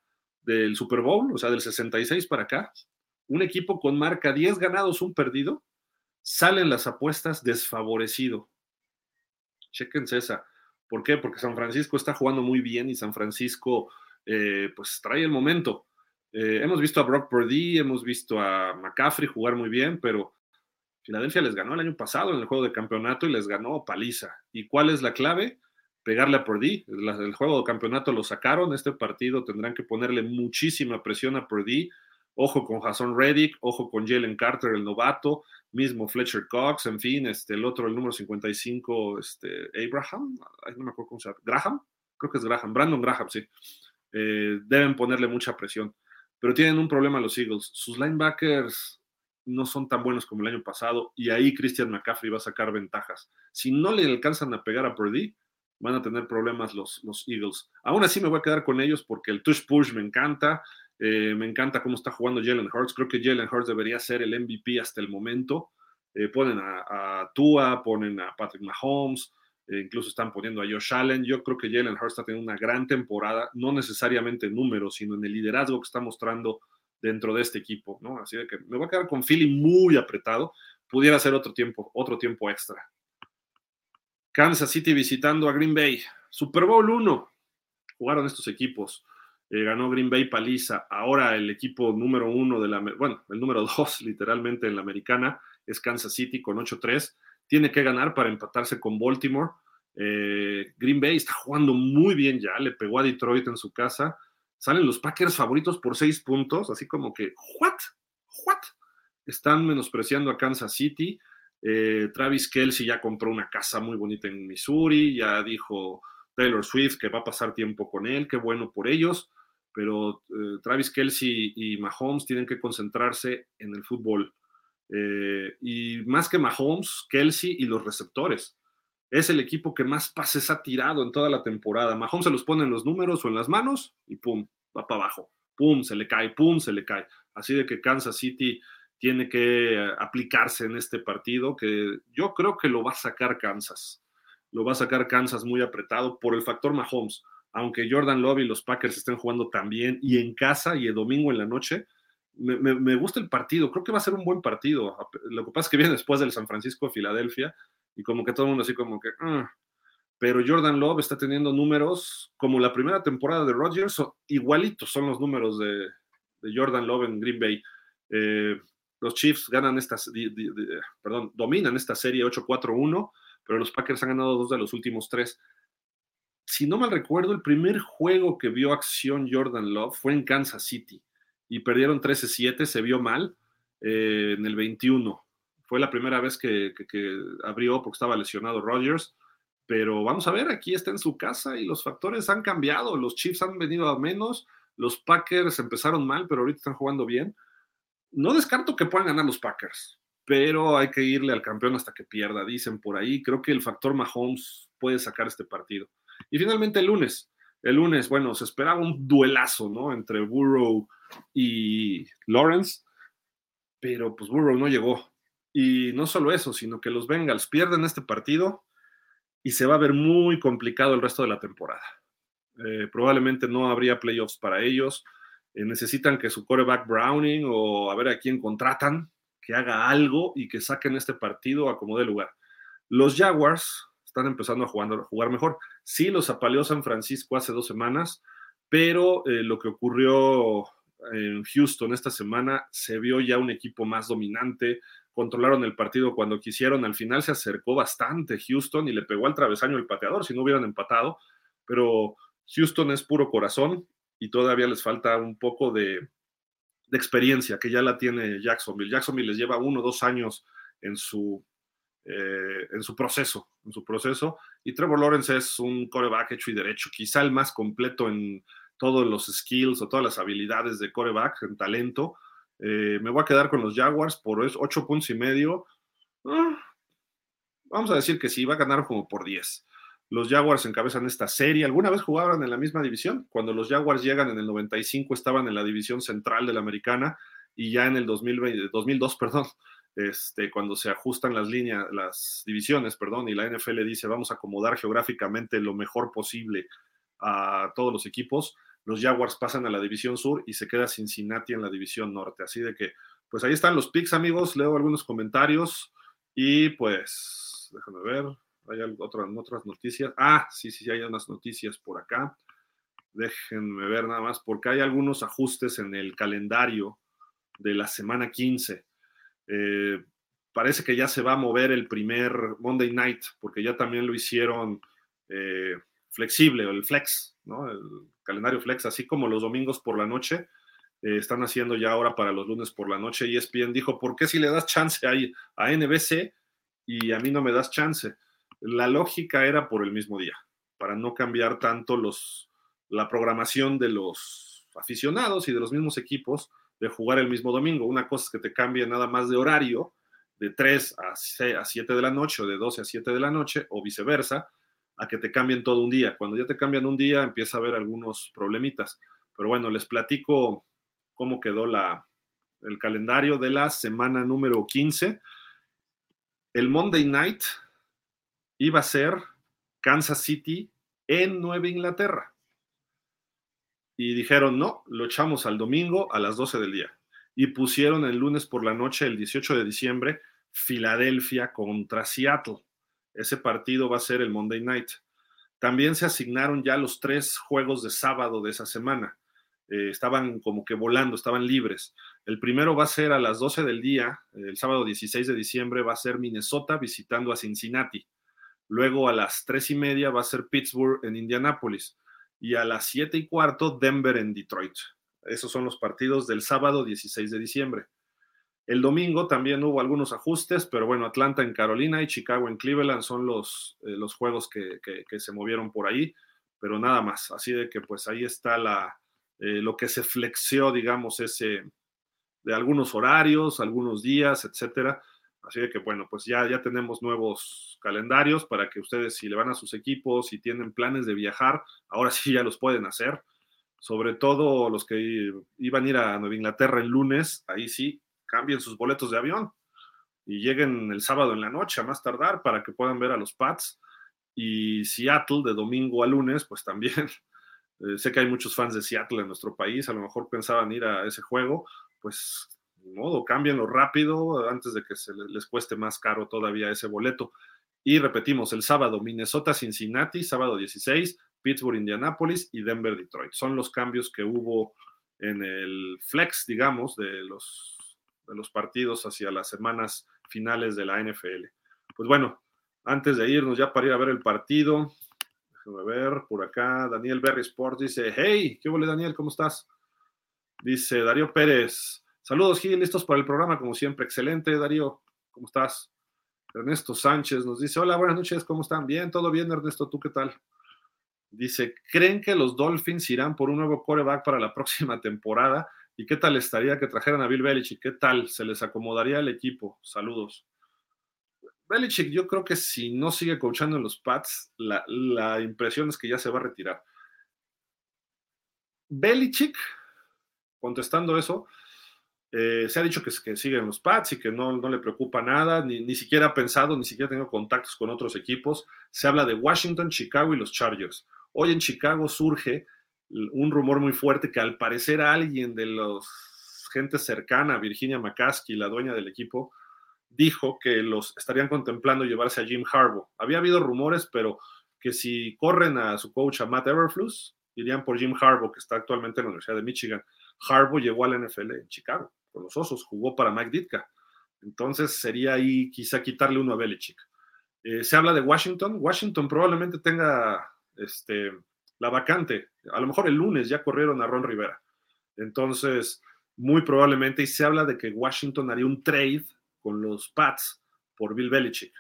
S1: del Super Bowl, o sea, del 66 para acá, un equipo con marca 10 ganados, un perdido, salen las apuestas desfavorecido. Chequense esa. ¿Por qué? Porque San Francisco está jugando muy bien y San Francisco eh, pues trae el momento. Eh, hemos visto a Brock Purdy, hemos visto a McCaffrey jugar muy bien, pero Filadelfia les ganó el año pasado en el juego de campeonato y les ganó paliza. ¿Y cuál es la clave? Pegarle a Purdy. El juego de campeonato lo sacaron. Este partido tendrán que ponerle muchísima presión a Purdy. Ojo con Jason Reddick, ojo con Jalen Carter, el novato, mismo Fletcher Cox, en fin, este, el otro, el número 55, este, Abraham, no me acuerdo cómo se llama, Graham, creo que es Graham, Brandon Graham, sí. Eh, deben ponerle mucha presión. Pero tienen un problema los Eagles. Sus linebackers no son tan buenos como el año pasado y ahí Christian McCaffrey va a sacar ventajas. Si no le alcanzan a pegar a Purdy, van a tener problemas los, Eagles. Aún así me voy a quedar con ellos porque el touch push me encanta. Eh, me encanta cómo está jugando Jalen Hurts. Creo que Jalen Hurts debería ser el MVP hasta el momento. Eh, ponen a, Tua, ponen a Patrick Mahomes, eh, incluso están poniendo a Josh Allen. Yo creo que Jalen Hurts está teniendo una gran temporada, no necesariamente en números, sino en el liderazgo que está mostrando dentro de este equipo, ¿no? Así de que me voy a quedar con Philly muy apretado. Pudiera ser otro tiempo, otro tiempo extra. Kansas City visitando a Green Bay. Super Bowl 1. Jugaron estos equipos. Eh, ganó Green Bay paliza. Ahora el equipo número uno de la, bueno, el número dos literalmente en la americana es Kansas City con 8-3. Tiene que ganar para empatarse con Baltimore. Eh, Green Bay está jugando muy bien ya, le pegó a Detroit en su casa. Salen los Packers favoritos por seis puntos, así como que, ¿what? ¿what? Están menospreciando a Kansas City. Eh, Travis Kelsey ya compró una casa muy bonita en Missouri, ya dijo Taylor Swift que va a pasar tiempo con él, qué bueno por ellos pero eh, Travis Kelsey y Mahomes tienen que concentrarse en el fútbol. Eh, y más que Mahomes, Kelsey y los receptores. Es el equipo que más pases ha tirado en toda la temporada. Mahomes se los pone en los números o en las manos y pum, va para abajo. Pum, se le cae, pum, se le cae. Así de que Kansas City tiene que eh, aplicarse en este partido, que yo creo que lo va a sacar Kansas. Lo va a sacar Kansas muy apretado por el factor Mahomes aunque Jordan Love y los Packers estén jugando también y en casa y el domingo en la noche, me, gusta el partido, creo que va a ser un buen partido. Lo que pasa es que viene después del San Francisco Filadelfia y como que todo el mundo así como que... Ah". Pero Jordan Love está teniendo números como la primera temporada de Rodgers, igualitos son los números de, Jordan Love en Green Bay. Eh, los Chiefs ganan esta, perdón, dominan esta serie 8-4-1, pero los Packers han ganado dos de los últimos tres si no mal recuerdo, el primer juego que vio acción Jordan Love fue en Kansas City y perdieron 13-7, se vio mal eh, en el 21. Fue la primera vez que, abrió porque estaba lesionado Rodgers, pero vamos a ver, aquí está en su casa y los factores han cambiado, los Chiefs han venido a menos, los Packers empezaron mal, pero ahorita están jugando bien. No descarto que puedan ganar los Packers, pero hay que irle al campeón hasta que pierda, dicen por ahí. Creo que el factor Mahomes puede sacar este partido. Y finalmente el lunes. El lunes, bueno, se esperaba un duelazo, ¿no? Entre Burrow y Lawrence, pero pues Burrow no llegó. Y no solo eso, sino que los Bengals pierden este partido y se va a ver muy complicado el resto de la temporada. Eh, probablemente no habría playoffs para ellos. Eh, necesitan que su coreback Browning o a ver a quién contratan, que haga algo y que saquen este partido a como dé lugar. Los Jaguars están empezando a jugar, a jugar mejor. Sí, los apaleó San Francisco hace dos semanas, pero eh, lo que ocurrió en Houston esta semana se vio ya un equipo más dominante, controlaron el partido cuando quisieron, al final se acercó bastante Houston y le pegó al travesaño el pateador si no hubieran empatado, pero Houston es puro corazón y todavía les falta un poco de, experiencia que ya la tiene Jacksonville. Jacksonville les lleva uno o dos años en su eh, en su proceso, en su proceso. Y Trevor Lawrence es un coreback hecho y derecho, quizá el más completo en todos los skills o todas las habilidades de coreback en talento. Eh, me voy a quedar con los Jaguars por 8 puntos y medio. Ah, vamos a decir que sí, va a ganar como por 10. Los Jaguars encabezan esta serie. ¿Alguna vez jugaban en la misma división? Cuando los Jaguars llegan en el 95 estaban en la división central de la americana y ya en el 2020, 2002, perdón, este, cuando se ajustan las líneas, las divisiones, perdón, y la NFL dice vamos a acomodar geográficamente lo mejor posible a todos los equipos, los Jaguars pasan a la división sur y se queda Cincinnati en la división norte. Así de que, pues ahí están los picks, amigos. Leo algunos comentarios y pues, déjame ver. Hay otras, noticias. Ah, sí, sí, hay unas noticias por acá. Déjenme ver nada más, porque hay algunos ajustes en el calendario de la semana 15. Eh, parece que ya se va a mover el primer Monday Night, porque ya también lo hicieron eh, flexible, el flex, ¿no? El calendario flex, así como los domingos por la noche. Eh, están haciendo ya ahora para los lunes por la noche. Y ESPN dijo, ¿por qué si le das chance ahí a NBC y a mí no me das chance? La lógica era por el mismo día, para no cambiar tanto los, la programación de los aficionados y de los mismos equipos de jugar el mismo domingo. Una cosa es que te cambie nada más de horario, de 3 a 7 de la noche o de 12 a 7 de la noche o viceversa, a que te cambien todo un día. Cuando ya te cambian un día empieza a haber algunos problemitas. Pero bueno, les platico cómo quedó la, el calendario de la semana número 15. El Monday Night iba a ser Kansas City en Nueva Inglaterra. Y dijeron, no, lo echamos al domingo a las 12 del día. Y pusieron el lunes por la noche, el 18 de diciembre, Filadelfia contra Seattle. Ese partido va a ser el Monday Night. También se asignaron ya los tres juegos de sábado de esa semana. Eh, estaban como que volando, estaban libres. El primero va a ser a las 12 del día, el sábado 16 de diciembre va a ser Minnesota visitando a Cincinnati. Luego a las tres y media va a ser Pittsburgh en Indianápolis. Y a las siete y cuarto, Denver en Detroit. Esos son los partidos del sábado 16 de diciembre. El domingo también hubo algunos ajustes, pero bueno, Atlanta en Carolina y Chicago en Cleveland son los, eh, los juegos que, se movieron por ahí, pero nada más. Así de que pues ahí está la, eh, lo que se flexió, digamos, ese de algunos horarios, algunos días, etcétera. Así de que bueno, pues ya, ya tenemos nuevos calendarios para que ustedes si le van a sus equipos, si tienen planes de viajar, ahora sí ya los pueden hacer. Sobre todo los que iban a ir a Nueva Inglaterra el lunes, ahí sí, cambien sus boletos de avión y lleguen el sábado en la noche a más tardar para que puedan ver a los Pats. Y Seattle de domingo a lunes, pues también. Eh, sé que hay muchos fans de Seattle en nuestro país, a lo mejor pensaban ir a ese juego, pues de modo, cámbienlo rápido antes de que se les cueste más caro todavía ese boleto. Y repetimos, el sábado Minnesota, Cincinnati, sábado 16, Pittsburgh, Indianapolis y Denver, Detroit. Son los cambios que hubo en el flex, digamos, de los los partidos hacia las semanas finales de la NFL. Pues bueno, antes de irnos ya para ir a ver el partido, déjame ver por acá, Daniel Berry Sports dice, hey, ¿qué huele Daniel? ¿Cómo estás? Dice Darío Pérez, saludos Gil, listos para el programa como siempre, excelente Darío, ¿cómo estás? Ernesto Sánchez nos dice, hola, buenas noches, ¿cómo están? Bien, todo bien Ernesto, ¿tú qué tal? Dice, ¿creen que los Dolphins irán por un nuevo coreback para la próxima temporada? ¿Y qué tal estaría que trajeran a Bill Belichick? ¿Qué tal? ¿Se les acomodaría el equipo? Saludos. Belichick, yo creo que si no sigue coachando en los Pats, la, impresión es que ya se va a retirar. Belichick, contestando eso, eh, se ha dicho que, que, sigue en los Pats y que no, no le preocupa nada, ni, ni, siquiera ha pensado, ni siquiera ha tenido contactos con otros equipos. Se habla de Washington, Chicago y los Chargers. Hoy en Chicago surge un rumor muy fuerte que al parecer alguien de los gente cercana, Virginia McCaskey, la dueña del equipo, dijo que los estarían contemplando llevarse a Jim Harbaugh. Había habido rumores, pero que si corren a su coach, a Matt Everflus, irían por Jim Harbaugh, que está actualmente en la Universidad de Michigan. Harbaugh llegó a la NFL en Chicago, con los Osos, jugó para Mike Ditka. Entonces sería ahí quizá quitarle uno a Belichick. Eh, se habla de Washington. Washington probablemente tenga este, la vacante. A lo mejor el lunes ya corrieron a Ron Rivera. Entonces, muy probablemente, y se habla de que Washington haría un trade con los Pats por Bill Belichick.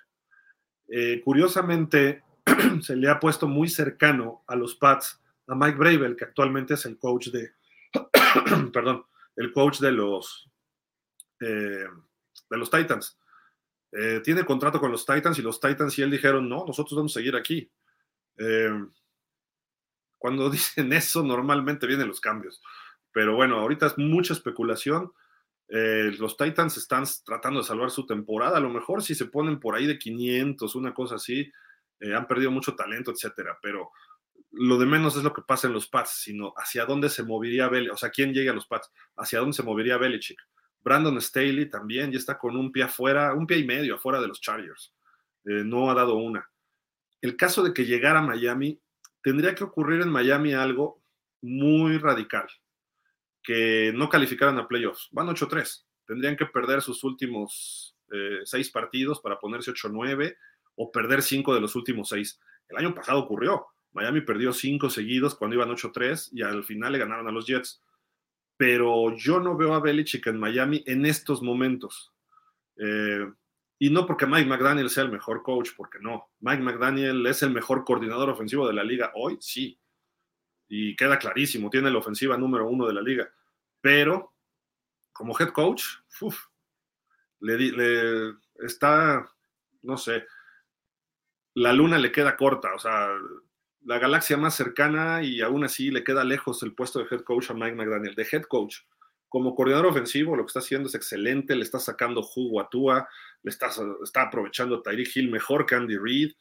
S1: Eh, curiosamente, se le ha puesto muy cercano a los Pats a Mike Bravel, que actualmente es el coach de, perdón, el coach de los, eh, de los Titans. Eh, tiene contrato con los Titans y los Titans y él dijeron, no, nosotros vamos a seguir aquí. Eh, cuando dicen eso, normalmente vienen los cambios. Pero bueno, ahorita es mucha especulación. los Titans están tratando de salvar su temporada. A lo mejor si se ponen por ahí de 500, una cosa así, han perdido mucho talento, etcétera. Pero lo de menos es lo que pasa en los Pats, sino hacia dónde se movería Belichick, o sea, quién llega a los Pats, hacia dónde se movería Belichick. Brandon Staley también ya está con un pie afuera, un pie y medio afuera de los Chargers. Eh, no ha dado una. El caso de que llegara a Miami, tendría que ocurrir en Miami algo muy radical, que no calificaran a playoffs. Van 8-3. Tendrían que perder sus últimos eh, seis partidos para ponerse 8-9 o perder cinco de los últimos seis. El año pasado ocurrió. Miami perdió cinco seguidos cuando iban 8-3 y al final le ganaron a los Jets. Pero yo no veo a Belichick en Miami en estos momentos. Eh, y no porque Mike McDaniel sea el mejor coach, porque no. Mike McDaniel es el mejor coordinador ofensivo de la liga hoy, sí. Y queda clarísimo, tiene la ofensiva número uno de la liga. Pero como head coach, le, le está, no sé, la luna le queda corta. O sea, la galaxia más cercana y aún así le queda lejos el puesto de head coach a Mike McDaniel. De head coach, como coordinador ofensivo, lo que está haciendo es excelente, le está sacando jugo a Tua, le está, está aprovechando a Tyreek Hill mejor que Andy Reid,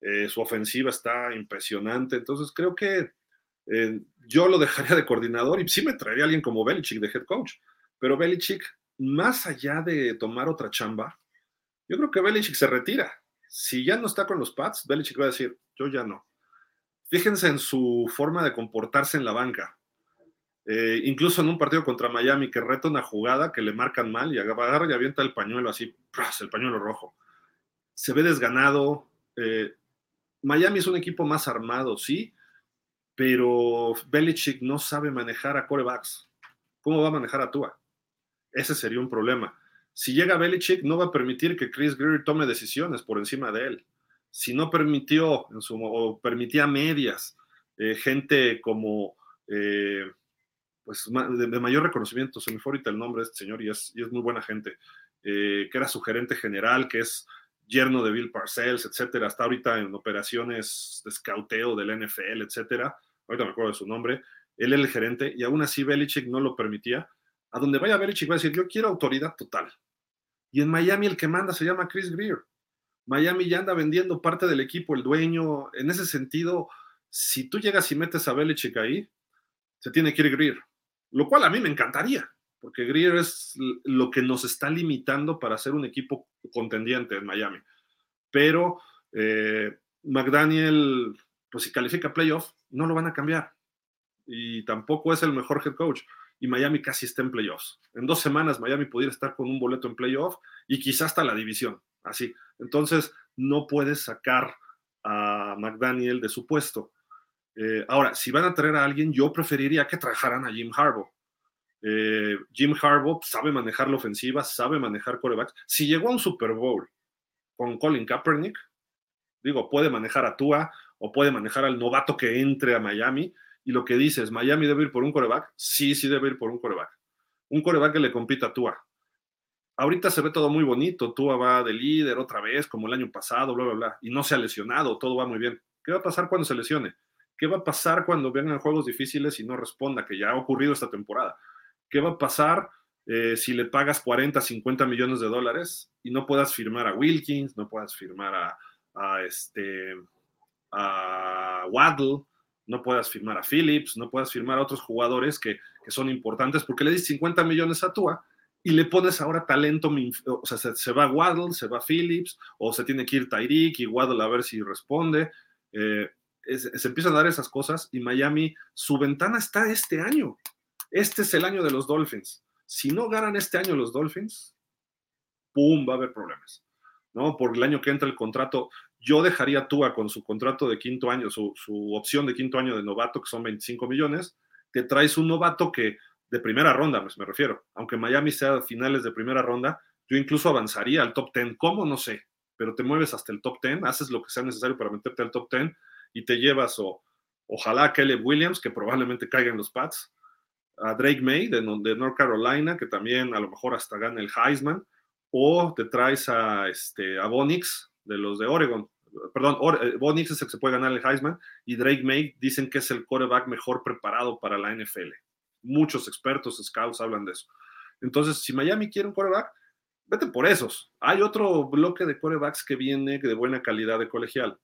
S1: eh, su ofensiva está impresionante, entonces creo que eh, yo lo dejaría de coordinador y sí me traería a alguien como Belichick de head coach, pero Belichick, más allá de tomar otra chamba, yo creo que Belichick se retira. Si ya no está con los Pats, Belichick va a decir, yo ya no Fíjense en su forma de comportarse en la banca. Eh, incluso en un partido contra Miami que reta una jugada que le marcan mal y agarra y avienta el pañuelo así, el pañuelo rojo. Se ve desganado. Eh, Miami es un equipo más armado, sí, pero Belichick no sabe manejar a corebacks. ¿Cómo va a manejar a Tua? Ese sería un problema. Si llega Belichick, no va a permitir que Chris Greer tome decisiones por encima de él si no permitió en su, o permitía medias, eh, gente como, pues de, mayor reconocimiento, se me fue ahorita el nombre de este señor y es, muy buena gente, eh, que era su gerente general, que es yerno de Bill Parcells, etcétera, está ahorita en operaciones de scouteo del NFL, etcétera, ahorita me acuerdo de su nombre, él es el gerente y aún así Belichick no lo permitía. A donde vaya Belichick va a decir, yo quiero autoridad total. Y en Miami el que manda se llama Chris Greer. Miami ya anda vendiendo parte del equipo, el dueño. En ese sentido, si tú llegas y metes a Belichick ahí, se tiene que ir Greer. Lo cual a mí me encantaría, porque Greer es lo que nos está limitando para ser un equipo contendiente en Miami. Pero eh, McDaniel, pues si califica playoff, no lo van a cambiar. Y tampoco es el mejor head coach. Y Miami casi está en playoffs. En dos semanas Miami pudiera estar con un boleto en playoff y quizás hasta la división así. Entonces, no puedes sacar a McDaniel de su puesto. Eh, ahora, si van a traer a alguien, yo preferiría que trabajaran a Jim Harbaugh. Eh, Jim Harbaugh sabe manejar la ofensiva, sabe manejar corebacks. Si llegó a un Super Bowl con Colin Kaepernick, digo, puede manejar a Tua o puede manejar al novato que entre a Miami. Y lo que dices, ¿Miami debe ir por un coreback? Sí, sí debe ir por un coreback. Un coreback que le compita a Tua ahorita se ve todo muy bonito, Tua va de líder otra vez, como el año pasado, bla, bla, bla, y no se ha lesionado, todo va muy bien. ¿Qué va a pasar cuando se lesione? ¿Qué va a pasar cuando vengan juegos difíciles y no responda, que ya ha ocurrido esta temporada? ¿Qué va a pasar eh, si le pagas 40, 50 millones de dólares y no puedas firmar a Wilkins, no puedas firmar a, este, a Waddle, no puedas firmar a Phillips, no puedas firmar a otros jugadores que, que son importantes porque le diste 50 millones a Tua y le pones ahora talento, o sea, se, va Waddle, se va Phillips, o se tiene que ir Tyreek y Waddle a ver si responde. Eh, se empiezan a dar esas cosas y Miami, su ventana está este año. Este es el año de los Dolphins. Si no ganan este año los Dolphins, ¡pum! va a haber problemas. ¿no? Por el año que entra el contrato, yo dejaría a Tua con su contrato de quinto año, su, su opción de quinto año de novato, que son 25 millones, te traes un novato que de primera ronda, pues, me refiero. Aunque Miami sea finales de primera ronda, yo incluso avanzaría al top 10. ¿Cómo? No sé. Pero te mueves hasta el top 10, haces lo que sea necesario para meterte al top 10 y te llevas o Ojalá a Caleb Williams, que probablemente caiga en los Pats. A Drake May de, de North Carolina, que también a lo mejor hasta gane el Heisman. O te traes a, este, a Bonix de los de Oregon. Perdón, eh, Bonix es el que se puede ganar el Heisman. Y Drake May dicen que es el quarterback mejor preparado para la NFL. Muchos expertos, scouts hablan de eso. Entonces, si Miami quiere un quarterback, vete por esos. Hay otro bloque de quarterbacks que viene de buena calidad de colegial,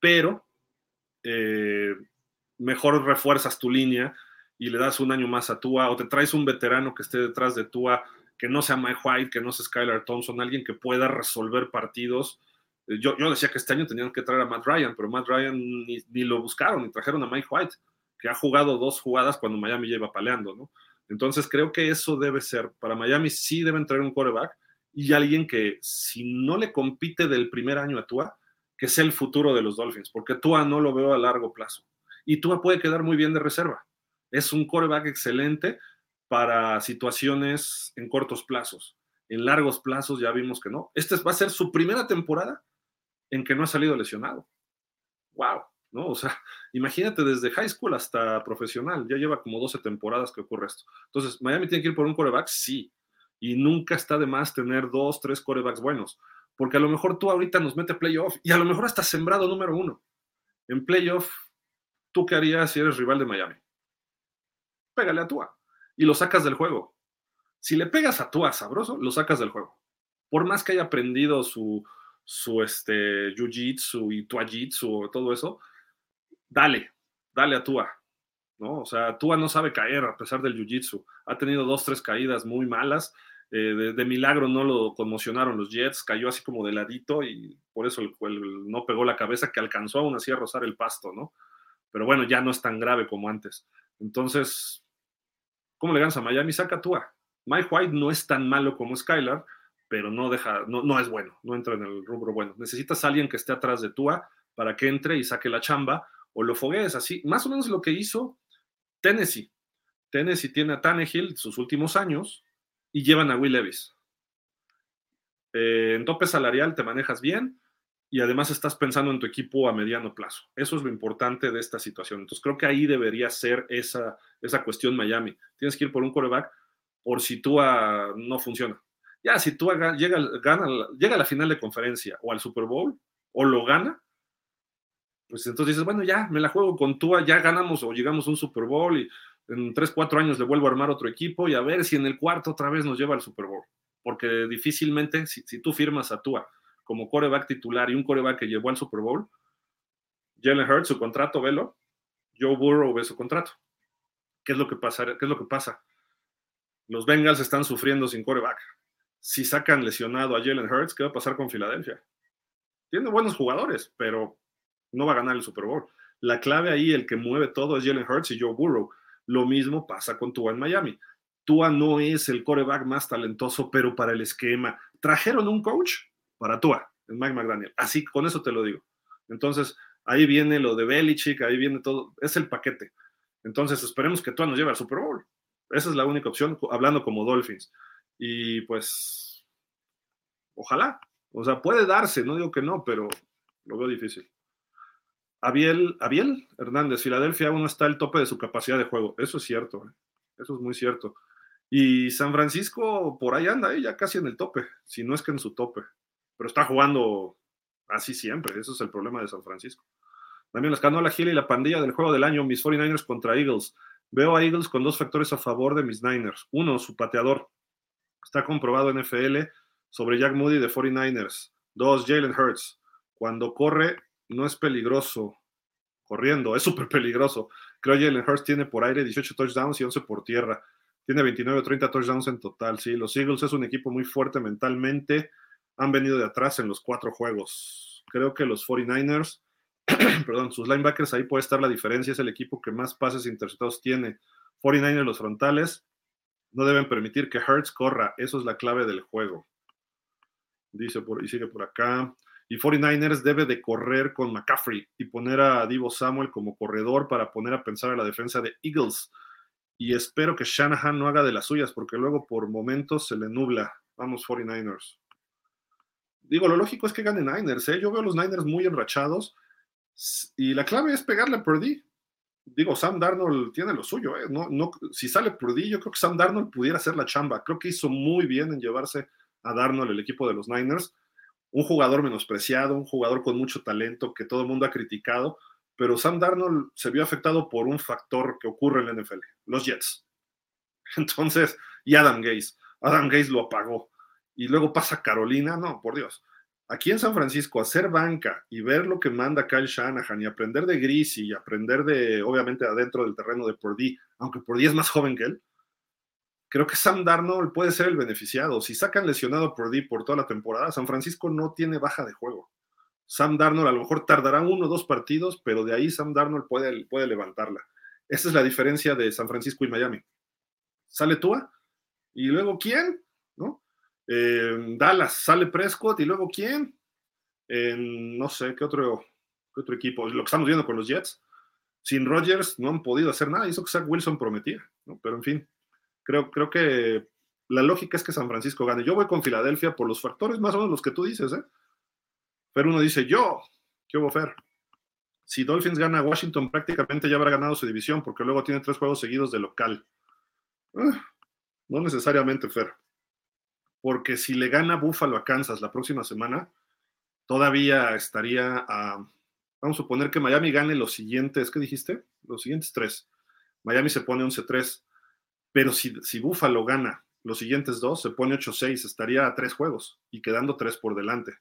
S1: pero eh, mejor refuerzas tu línea y le das un año más a Tua, o te traes un veterano que esté detrás de Tua, que no sea Mike White, que no sea Skylar Thompson, alguien que pueda resolver partidos. Eh, yo, yo decía que este año tenían que traer a Matt Ryan, pero Matt Ryan ni, lo buscaron, ni trajeron a Mike White, que ha jugado dos jugadas cuando Miami lleva paleando, ¿no? Entonces creo que eso debe ser. Para Miami sí deben traer un quarterback y alguien que si no le compite del primer año a Tua, que sea el futuro de los Dolphins, porque Tua no lo veo a largo plazo. Y Tua puede quedar muy bien de reserva. Es un quarterback excelente para situaciones en cortos plazos. En largos plazos ya vimos que no. Esta va a ser su primera temporada en que no ha salido lesionado. ¡Wow! ¿no? O sea, imagínate desde high school hasta profesional, ya lleva como 12 temporadas que ocurre esto. Entonces, ¿Miami tiene que ir por un coreback? Sí. Y nunca está de más tener dos, tres corebacks buenos, porque a lo mejor tú ahorita nos mete playoff y a lo mejor hasta sembrado número uno. En playoff, ¿tú qué harías si eres rival de Miami? Pégale a Tua y lo sacas del juego. Si le pegas a Tua sabroso, lo sacas del juego. Por más que haya aprendido su, su este, jiu-jitsu y tuajitsu, todo eso, dale, dale a Tua. ¿no? O sea, Tua no sabe caer a pesar del jiu-jitsu. Ha tenido dos, tres caídas muy malas. Eh, de, milagro no lo conmocionaron los Jets, cayó así como de ladito y por eso el, no pegó la cabeza que alcanzó aún así a rozar el pasto, ¿no? Pero bueno, ya no es tan grave como antes. Entonces, ¿cómo le ganas a Miami? Saca Tua. Mike White no es tan malo como Skylar, pero no deja, no, no es bueno, no entra en el rubro bueno. Necesitas a alguien que esté atrás de Tua para que entre y saque la chamba o lo foguees así, más o menos lo que hizo Tennessee. Tennessee tiene a Tannehill sus últimos años y llevan a Will Levis. Eh, en tope salarial te manejas bien y además estás pensando en tu equipo a mediano plazo. Eso es lo importante de esta situación. Entonces creo que ahí debería ser esa, esa cuestión Miami. Tienes que ir por un coreback por si tú no funciona. Ya, si tú llega, llega a la final de conferencia o al Super Bowl o lo gana, pues entonces dices, bueno, ya me la juego con Tua, ya ganamos o llegamos a un Super Bowl y en 3, 4 años le vuelvo a armar otro equipo y a ver si en el cuarto otra vez nos lleva al Super Bowl. Porque difícilmente, si, tú firmas a Tua como coreback titular y un coreback que llevó al Super Bowl, Jalen Hurts, su contrato, velo, Joe Burrow ve su contrato. ¿Qué es lo que pasa? ¿Qué es lo que pasa? Los Bengals están sufriendo sin coreback. Si sacan lesionado a Jalen Hurts, ¿qué va a pasar con Filadelfia? Tiene buenos jugadores, pero no va a ganar el Super Bowl. La clave ahí, el que mueve todo es Jalen Hurts y Joe Burrow. Lo mismo pasa con Tua en Miami. Tua no es el coreback más talentoso, pero para el esquema. Trajeron un coach para Tua, en Mike McDaniel. Así, con eso te lo digo. Entonces, ahí viene lo de Belichick, ahí viene todo. Es el paquete. Entonces, esperemos que Tua nos lleve al Super Bowl. Esa es la única opción, hablando como Dolphins. Y pues, ojalá. O sea, puede darse, no digo que no, pero lo veo difícil. Abiel, Abiel Hernández, Filadelfia aún está al tope de su capacidad de juego. Eso es cierto, ¿eh? eso es muy cierto. Y San Francisco por ahí anda, ¿eh? ya casi en el tope, si no es que en su tope. Pero está jugando así siempre, eso es el problema de San Francisco. También les ganó la Gila y la pandilla del juego del año, mis 49ers contra Eagles. Veo a Eagles con dos factores a favor de mis Niners. Uno, su pateador. Está comprobado en FL sobre Jack Moody de 49ers. Dos, Jalen Hurts. Cuando corre, no es peligroso corriendo, es súper peligroso. Creo que Jalen Hurst tiene por aire 18 touchdowns y 11 por tierra. Tiene 29 o 30 touchdowns en total. Sí, los Eagles es un equipo muy fuerte mentalmente. Han venido de atrás en los cuatro juegos. Creo que los 49ers, perdón, sus linebackers, ahí puede estar la diferencia. Es el equipo que más pases interceptados tiene. 49ers, los frontales, no deben permitir que Hurts corra. Eso es la clave del juego. Dice por, y sigue por acá. Y 49ers debe de correr con McCaffrey y poner a Divo Samuel como corredor para poner a pensar a la defensa de Eagles. Y espero que Shanahan no haga de las suyas porque luego por momentos se le nubla. Vamos 49ers. Digo, lo lógico es que gane Niners. ¿eh? Yo veo a los Niners muy enrachados y la clave es pegarle a Purdy. digo, Sam Darnold tiene lo suyo, ¿eh? no, no, si sale Purdy, yo creo que Sam Darnold pudiera hacer la chamba. Creo que hizo muy bien en llevarse a Darnold el equipo de los Niners. Un jugador menospreciado, un jugador con mucho talento que todo el mundo ha criticado, pero Sam Darnold se vio afectado por un factor que ocurre en la NFL, los Jets. Entonces, y Adam Gaze. Adam Gaze lo apagó. Y luego pasa Carolina, no, por Dios aquí en San Francisco, hacer banca y ver lo que manda Kyle Shanahan y aprender de Gris y aprender de, obviamente, adentro del terreno de Purdy, aunque Purdy es más joven que él, creo que Sam Darnold puede ser el beneficiado. Si sacan lesionado a Purdy por toda la temporada, San Francisco no tiene baja de juego. Sam Darnold a lo mejor tardará uno o dos partidos, pero de ahí Sam Darnold puede, puede levantarla. Esa es la diferencia de San Francisco y Miami. Sale Tua y luego ¿quién? ¿No? Dallas sale Prescott y luego quién? no sé, ¿qué otro, otro equipo? Lo que estamos viendo con los Jets. Sin Rodgers no han podido hacer nada. Hizo que Zach Wilson prometía, ¿no? Pero en fin, creo, creo que la lógica es que San Francisco gane. Yo voy con Filadelfia por los factores más o menos los que tú dices, ¿eh? Pero uno dice, yo, ¿qué hubo, Fer? Si Dolphins gana a Washington, prácticamente ya habrá ganado su división, porque luego tiene tres juegos seguidos de local. Ah, no necesariamente, Fer porque si le gana Buffalo a Kansas la próxima semana, todavía estaría a, vamos a suponer que Miami gane los siguientes, ¿qué dijiste? Los siguientes tres. Miami se pone 11-3, pero si, si Buffalo gana los siguientes dos, se pone 8-6, estaría a tres juegos y quedando tres por delante.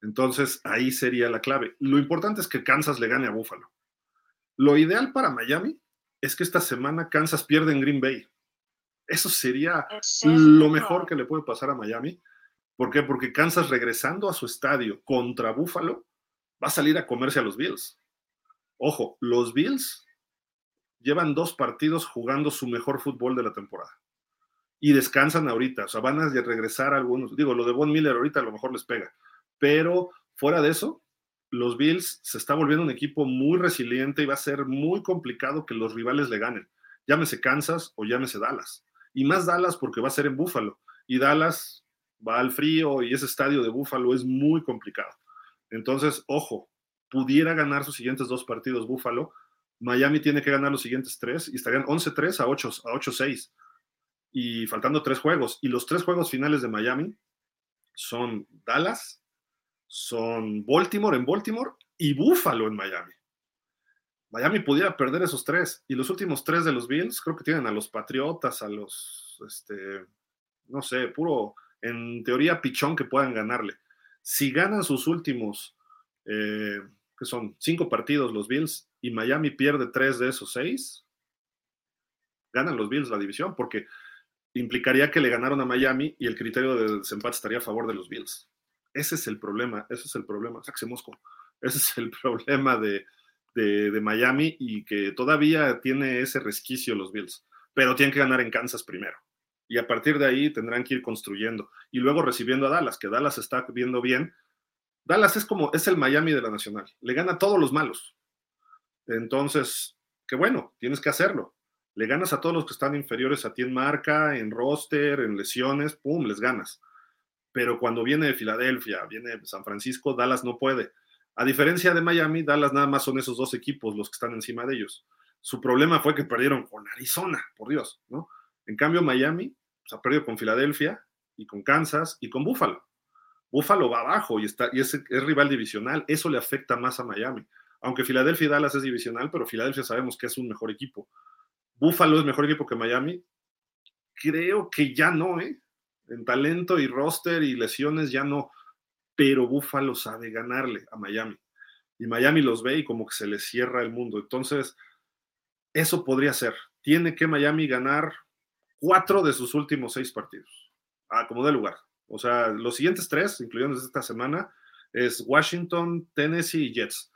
S1: Entonces ahí sería la clave. Lo importante es que Kansas le gane a Buffalo. Lo ideal para Miami es que esta semana Kansas pierda en Green Bay. Eso sería lo mejor que le puede pasar a Miami. ¿Por qué? Porque Kansas regresando a su estadio contra Buffalo va a salir a comerse a los Bills. Ojo, los Bills llevan dos partidos jugando su mejor fútbol de la temporada. Y descansan ahorita, o sea, van a regresar algunos. Digo, lo de Von Miller ahorita a lo mejor les pega. Pero fuera de eso, los Bills se está volviendo un equipo muy resiliente y va a ser muy complicado que los rivales le ganen. Llámese Kansas o llámese Dallas y más Dallas porque va a ser en Búfalo. Y Dallas va al frío y ese estadio de Búfalo es muy complicado. Entonces, ojo, pudiera ganar sus siguientes dos partidos Búfalo. Miami tiene que ganar los siguientes tres y estarían 11-3 a 8 a 8-6 y faltando tres juegos. Y los tres juegos finales de Miami son Dallas, son Baltimore en Baltimore y Búfalo en Miami. Miami pudiera perder esos tres. Y los últimos tres de los Bills, creo que tienen a los Patriotas, a los, este, no sé, puro, en teoría, pichón que puedan ganarle. Si ganan sus últimos, eh, que son cinco partidos los Bills, y Miami pierde tres de esos seis, ganan los Bills la división, porque implicaría que le ganaron a Miami y el criterio de desempate estaría a favor de los Bills. Ese es el problema, ese es el problema. Saxe Mosco. Ese es el problema de, de, Miami y que todavía tiene ese resquicio los Bills, pero tienen que ganar en Kansas primero. Y a partir de ahí tendrán que ir construyendo. Y luego recibiendo a Dallas, que Dallas está viendo bien. Dallas es como, es el Miami de la Nacional. Le gana a todos los malos. Entonces, qué bueno, tienes que hacerlo. Le ganas a todos los que están inferiores a ti en marca, en roster, en lesiones, pum, les ganas. Pero cuando viene de Filadelfia, viene de San Francisco, Dallas no puede. A diferencia de Miami, Dallas nada más son esos dos equipos los que están encima de ellos. Su problema fue que perdieron con Arizona, por Dios, ¿no? En cambio, Miami se ha perdido con Filadelfia y con Kansas y con Buffalo. Buffalo va abajo y, está, y es rival divisional. Eso le afecta más a Miami. Aunque Filadelfia y Dallas es divisional, pero Filadelfia sabemos que es un mejor equipo. Buffalo es mejor equipo que Miami. Creo que ya no, ¿eh? En talento y roster y lesiones ya no pero Buffalo sabe ganarle a Miami. Y Miami los ve y como que se les cierra el mundo. Entonces, eso podría ser. Tiene que Miami ganar cuatro de sus últimos seis partidos, a como de lugar. O sea, los siguientes tres, incluyendo esta semana, es Washington, Tennessee y Jets.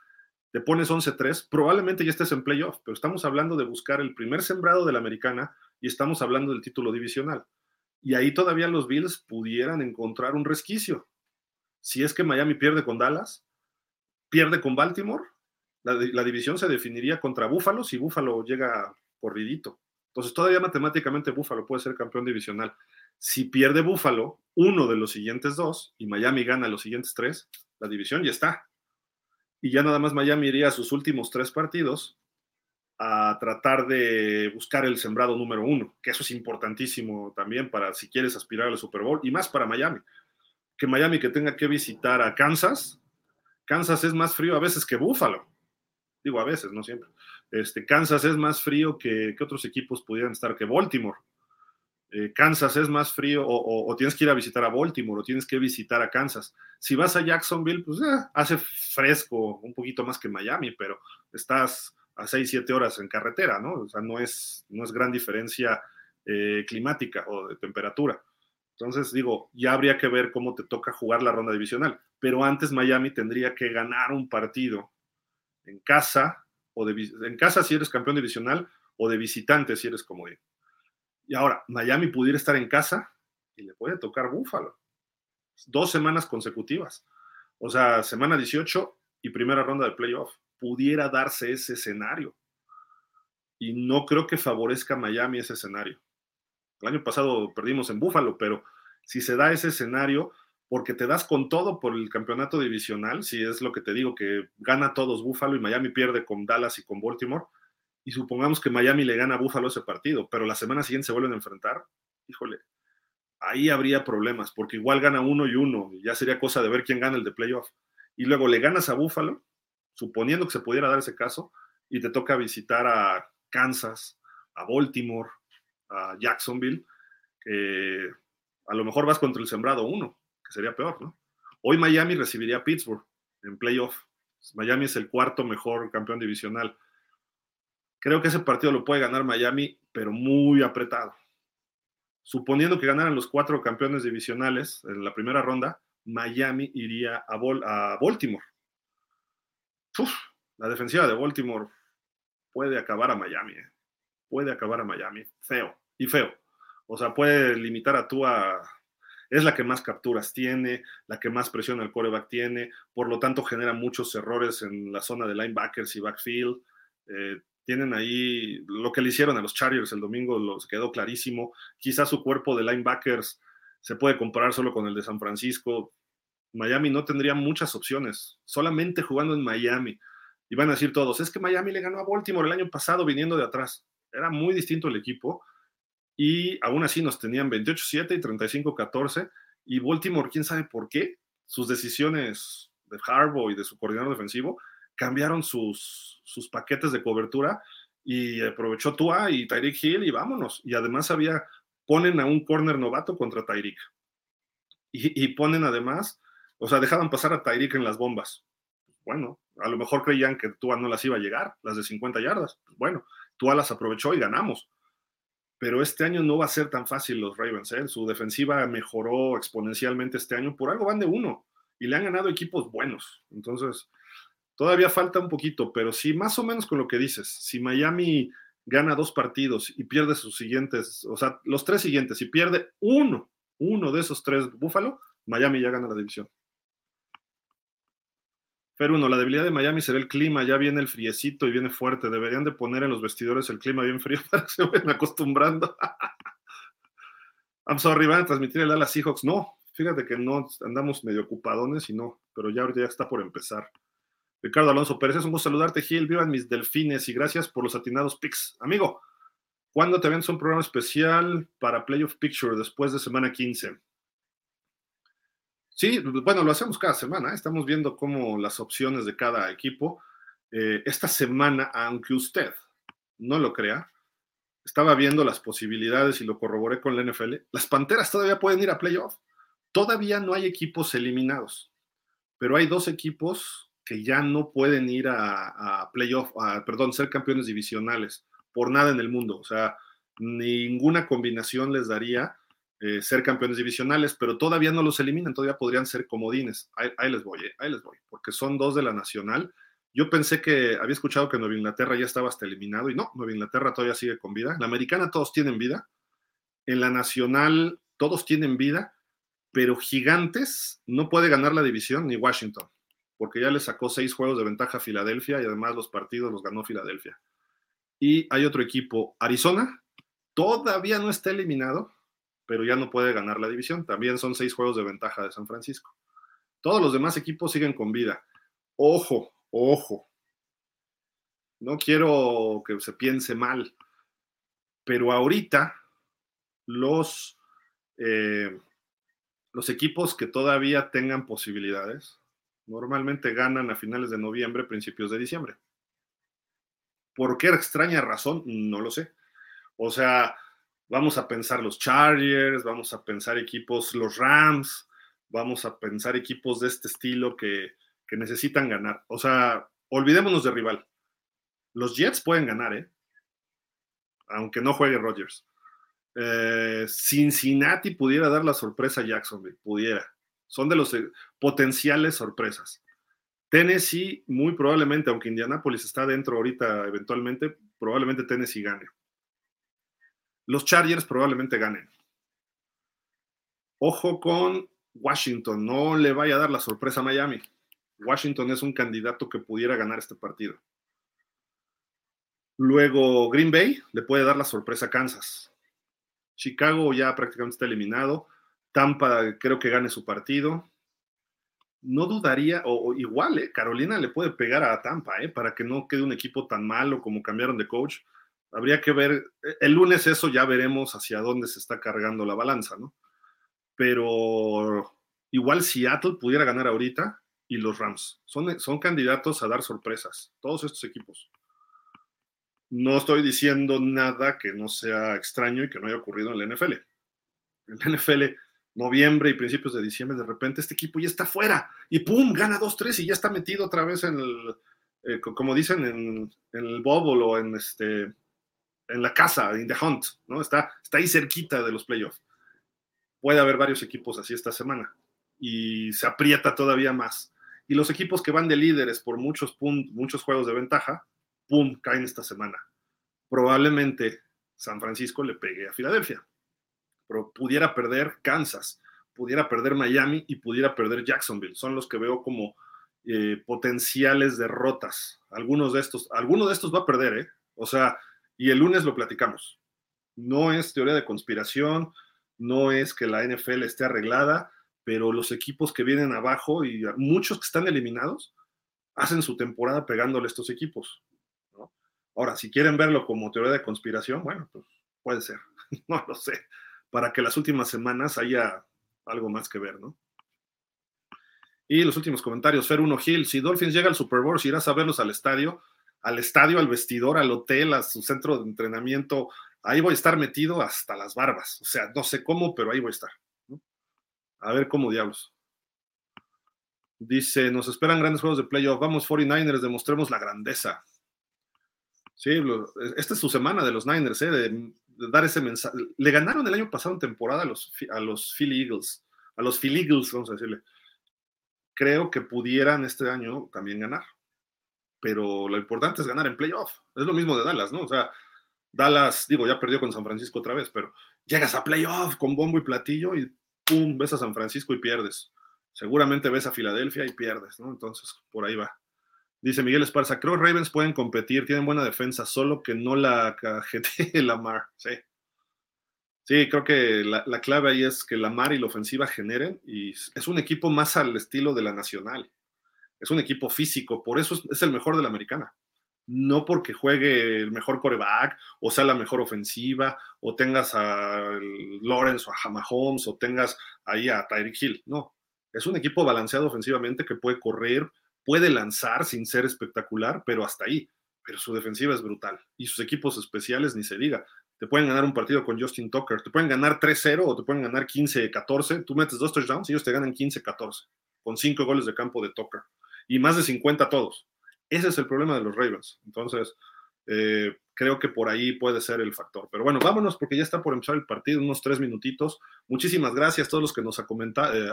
S1: Te pones 11-3, probablemente ya estés en playoff, pero estamos hablando de buscar el primer sembrado de la americana y estamos hablando del título divisional. Y ahí todavía los Bills pudieran encontrar un resquicio si es que Miami pierde con Dallas, pierde con Baltimore, la, división se definiría contra Búfalo si Búfalo llega corridito. Entonces todavía matemáticamente Búfalo puede ser campeón divisional. Si pierde Búfalo, uno de los siguientes dos, y Miami gana los siguientes tres, la división ya está. Y ya nada más Miami iría a sus últimos tres partidos a tratar de buscar el sembrado número uno, que eso es importantísimo también para si quieres aspirar al Super Bowl y más para Miami. Que Miami que tenga que visitar a Kansas, Kansas es más frío a veces que Buffalo. Digo a veces, no siempre. Este, Kansas es más frío que, que otros equipos pudieran estar que Baltimore. Eh, Kansas es más frío o, tienes que ir a visitar a Baltimore o tienes que visitar a Kansas. Si vas a Jacksonville, pues eh, hace fresco un poquito más que Miami, pero estás a 6, 7 horas en carretera, ¿no? O sea, no es, no es gran diferencia eh, climática o de temperatura. Entonces, digo, ya habría que ver cómo te toca jugar la ronda divisional. Pero antes Miami tendría que ganar un partido en casa, o de, en casa si eres campeón divisional, o de visitante si eres como y ahora, Miami pudiera estar en casa y le puede tocar Búfalo. Dos semanas consecutivas. O sea, semana 18 y primera ronda de playoff. Pudiera darse ese escenario. Y no creo que favorezca a Miami ese escenario. El año pasado perdimos en Búfalo, pero si se da ese escenario, porque te das con todo por el campeonato divisional, si es lo que te digo, que gana todos Búfalo y Miami pierde con Dallas y con Baltimore, y supongamos que Miami le gana a Buffalo ese partido, pero la semana siguiente se vuelven a enfrentar, híjole, ahí habría problemas, porque igual gana uno y uno, y ya sería cosa de ver quién gana el de playoff. Y luego le ganas a Buffalo, suponiendo que se pudiera dar ese caso, y te toca visitar a Kansas, a Baltimore, a Jacksonville, que a lo mejor vas contra el sembrado uno, que sería peor, ¿no? Hoy Miami recibiría a Pittsburgh en playoff. Miami es el cuarto mejor campeón divisional Creo que ese partido lo puede ganar Miami, pero muy apretado. Suponiendo que ganaran los cuatro campeones divisionales en la primera ronda, Miami iría a, Baltimore. la defensiva de Baltimore puede acabar a Miami. Eh. Puede acabar a Miami. Feo. Y feo. O sea, puede limitar a Tua. Es la que más capturas tiene, la que más presión al coreback tiene, por lo tanto genera muchos errores en la zona de linebackers y backfield. Eh, tienen ahí lo que le hicieron a los Chargers el domingo, los quedó clarísimo. Quizás su cuerpo de linebackers se puede comparar solo con el de San Francisco. Miami no tendría muchas opciones, solamente jugando en Miami. Y van a decir todos, es que Miami le ganó a Baltimore el año pasado viniendo de atrás. Era muy distinto el equipo y aún así nos tenían 28-7 y 35-14 y Baltimore, quién sabe por qué, sus decisiones de Harbaugh y de su coordinador defensivo cambiaron sus, sus paquetes de cobertura y aprovechó Tua y Tyreek Hill y vámonos. Y además había, ponen a un corner novato contra Tyreek. Y, ponen además, o sea, dejaban pasar a Tyreek en las bombas. Bueno, a lo mejor creían que Tua no las iba a llegar, las de 50 yardas. Bueno, Tua las aprovechó y ganamos. Pero este año no va a ser tan fácil los Ravens. ¿eh? Su defensiva mejoró exponencialmente este año. Por algo van de uno y le han ganado equipos buenos. Entonces, Todavía falta un poquito, pero sí, más o menos con lo que dices. Si Miami gana dos partidos y pierde sus siguientes, o sea, los tres siguientes, y pierde uno, uno de esos tres Búfalo, Miami ya gana la división. Pero uno, la debilidad de Miami será el clima, ya viene el friecito y viene fuerte. Deberían de poner en los vestidores el clima bien frío para que se vayan acostumbrando. I'm sorry, van a transmitir el ala Seahawks. No, fíjate que no andamos medio ocupadones y no, pero ya ahorita ya está por empezar. Ricardo Alonso Pérez, es un gusto saludarte, Gil. Vivan mis delfines y gracias por los atinados picks. Amigo, ¿cuándo te ven un programa especial para Playoff Picture después de semana 15? Sí, bueno, lo hacemos cada semana. ¿eh? Estamos viendo cómo las opciones de cada equipo. Eh, esta semana, aunque usted no lo crea, estaba viendo las posibilidades y lo corroboré con la NFL. Las Panteras todavía pueden ir a playoff. Todavía no hay equipos eliminados, pero hay dos equipos que ya no pueden ir a, playoff, perdón, ser campeones divisionales por nada en el mundo. O sea, ninguna combinación les daría eh, ser campeones divisionales, pero todavía no los eliminan, todavía podrían ser comodines. Ahí, les voy, eh, ahí les voy, porque son dos de la nacional. Yo pensé que había escuchado que Nueva Inglaterra ya estaba hasta eliminado y no, Nueva Inglaterra todavía sigue con vida. La americana todos tienen vida. En la nacional todos tienen vida, pero Gigantes no puede ganar la división ni Washington porque ya le sacó seis juegos de ventaja a Filadelfia y además los partidos los ganó Filadelfia. Y hay otro equipo, Arizona, todavía no está eliminado, pero ya no puede ganar la división. También son seis juegos de ventaja de San Francisco. Todos los demás equipos siguen con vida. Ojo, ojo. No quiero que se piense mal, pero ahorita los, eh, los equipos que todavía tengan posibilidades normalmente ganan a finales de noviembre, principios de diciembre. ¿Por qué extraña razón? No lo sé. O sea, vamos a pensar los Chargers, vamos a pensar equipos, los Rams, vamos a pensar equipos de este estilo que, que necesitan ganar. O sea, olvidémonos de rival. Los Jets pueden ganar, ¿eh? Aunque no juegue Rodgers. Eh, Cincinnati pudiera dar la sorpresa a Jacksonville, pudiera. Son de los eh, potenciales sorpresas. Tennessee, muy probablemente, aunque Indianapolis está dentro ahorita eventualmente, probablemente Tennessee gane. Los Chargers probablemente ganen. Ojo con Washington, no le vaya a dar la sorpresa a Miami. Washington es un candidato que pudiera ganar este partido. Luego Green Bay le puede dar la sorpresa a Kansas. Chicago ya prácticamente está eliminado. Tampa creo que gane su partido. No dudaría, o, igual, eh, Carolina le puede pegar a Tampa, eh, para que no quede un equipo tan malo como cambiaron de coach. Habría que ver, eh, el lunes eso ya veremos hacia dónde se está cargando la balanza, ¿no? Pero igual Seattle pudiera ganar ahorita y los Rams. Son, son candidatos a dar sorpresas, todos estos equipos. No estoy diciendo nada que no sea extraño y que no haya ocurrido en la NFL. En la NFL, noviembre y principios de diciembre, de repente este equipo ya está fuera y ¡pum! gana 2-3 y ya está metido otra vez en el, eh, como dicen, en, el bubble o en, este, en la casa, en the hunt, ¿no? Está, está ahí cerquita de los playoffs. Puede haber varios equipos así esta semana y se aprieta todavía más. Y los equipos que van de líderes por muchos, muchos juegos de ventaja, ¡pum!, caen esta semana. Probablemente San Francisco le pegue a Filadelfia, pero pudiera perder Kansas, pudiera perder Miami y pudiera perder Jacksonville. Son los que veo como eh, potenciales derrotas. Algunos de estos, alguno de estos va a perder, ¿eh? O sea, y el lunes lo platicamos. No es teoría de conspiración, no es que la NFL esté arreglada, pero los equipos que vienen abajo y muchos que están eliminados hacen su temporada pegándole a estos equipos. Ahora, si quieren verlo como teoría de conspiración, bueno, pues puede ser, no lo sé, para que las últimas semanas haya algo más que ver, ¿no? Y los últimos comentarios, Fer 1 Gil, si Dolphins llega al Super Bowl, si irás a verlos al estadio, al estadio, al vestidor, al hotel, a su centro de entrenamiento, ahí voy a estar metido hasta las barbas, o sea, no sé cómo, pero ahí voy a estar. A ver cómo diablos. Dice, nos esperan grandes juegos de playoff, vamos 49ers, demostremos la grandeza. Sí, esta es su semana de los Niners, ¿eh? Dar ese mensaje. Le ganaron el año pasado en temporada a los, a los Philly Eagles, a los Philly Eagles, vamos a decirle. Creo que pudieran este año también ganar, pero lo importante es ganar en playoff. Es lo mismo de Dallas, ¿no? O sea, Dallas, digo, ya perdió con San Francisco otra vez, pero llegas a playoff con bombo y platillo y pum, ves a San Francisco y pierdes. Seguramente ves a Filadelfia y pierdes, ¿no? Entonces, por ahí va. Dice Miguel Esparza, creo Ravens pueden competir, tienen buena defensa, solo que no la la Lamar. Sí. Sí, creo que la, clave ahí es que la Lamar y la ofensiva generen y es un equipo más al estilo de la nacional. Es un equipo físico, por eso es, el mejor de la americana. No porque juegue el mejor coreback o sea la mejor ofensiva o tengas a Lawrence o a Mahomes o tengas ahí a Tyreek Hill. No, es un equipo balanceado ofensivamente que puede correr, puede lanzar sin ser espectacular, pero hasta ahí. Pero su defensiva es brutal. Y sus equipos especiales, ni se diga. Te pueden ganar un partido con Justin Tucker, te pueden ganar 3-0 o te pueden ganar 15-14. Tú metes dos touchdowns y ellos te ganan 15-14, con cinco goles de campo de Tucker. Y más de 50 todos. Ese es el problema de los Ravens. Entonces, eh, creo que por ahí puede ser el factor. Pero bueno, vámonos porque ya está por empezar el partido, unos tres minutitos. Muchísimas gracias a todos los que nos eh,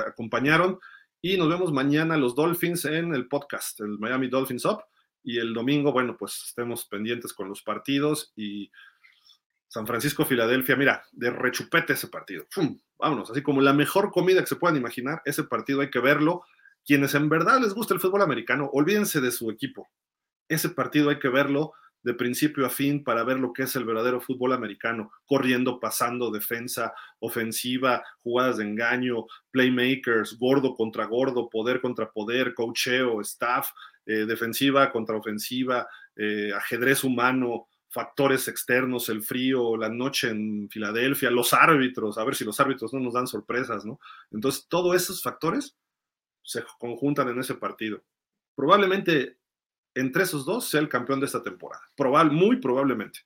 S1: acompañaron. Y nos vemos mañana los Dolphins en el podcast, el Miami Dolphins Up. Y el domingo, bueno, pues estemos pendientes con los partidos y San Francisco, Filadelfia, mira, de rechupete ese partido. Vámonos, así como la mejor comida que se puedan imaginar, ese partido hay que verlo. Quienes en verdad les gusta el fútbol americano, olvídense de su equipo. Ese partido hay que verlo de principio a fin para ver lo que es el verdadero fútbol americano, corriendo, pasando, defensa, ofensiva, jugadas de engaño, playmakers, gordo contra gordo, poder contra poder, cocheo, staff, eh, defensiva contra ofensiva, eh, ajedrez humano, factores externos, el frío, la noche en Filadelfia, los árbitros, a ver si los árbitros no nos dan sorpresas, ¿no? Entonces, todos esos factores se conjuntan en ese partido. Probablemente entre esos dos sea el campeón de esta temporada. Probable, muy probablemente.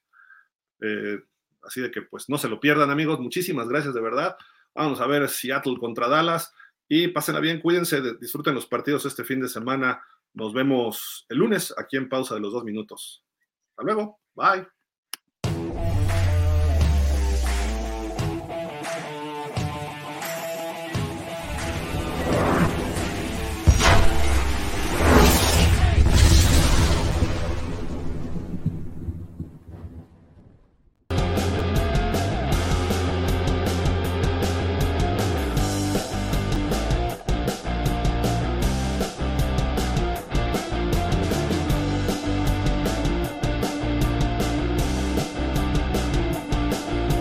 S1: Eh, así de que, pues, no se lo pierdan, amigos. Muchísimas gracias, de verdad. Vamos a ver Seattle contra Dallas. Y pásenla bien, cuídense, disfruten los partidos este fin de semana. Nos vemos el lunes aquí en pausa de los dos minutos. Hasta luego. Bye.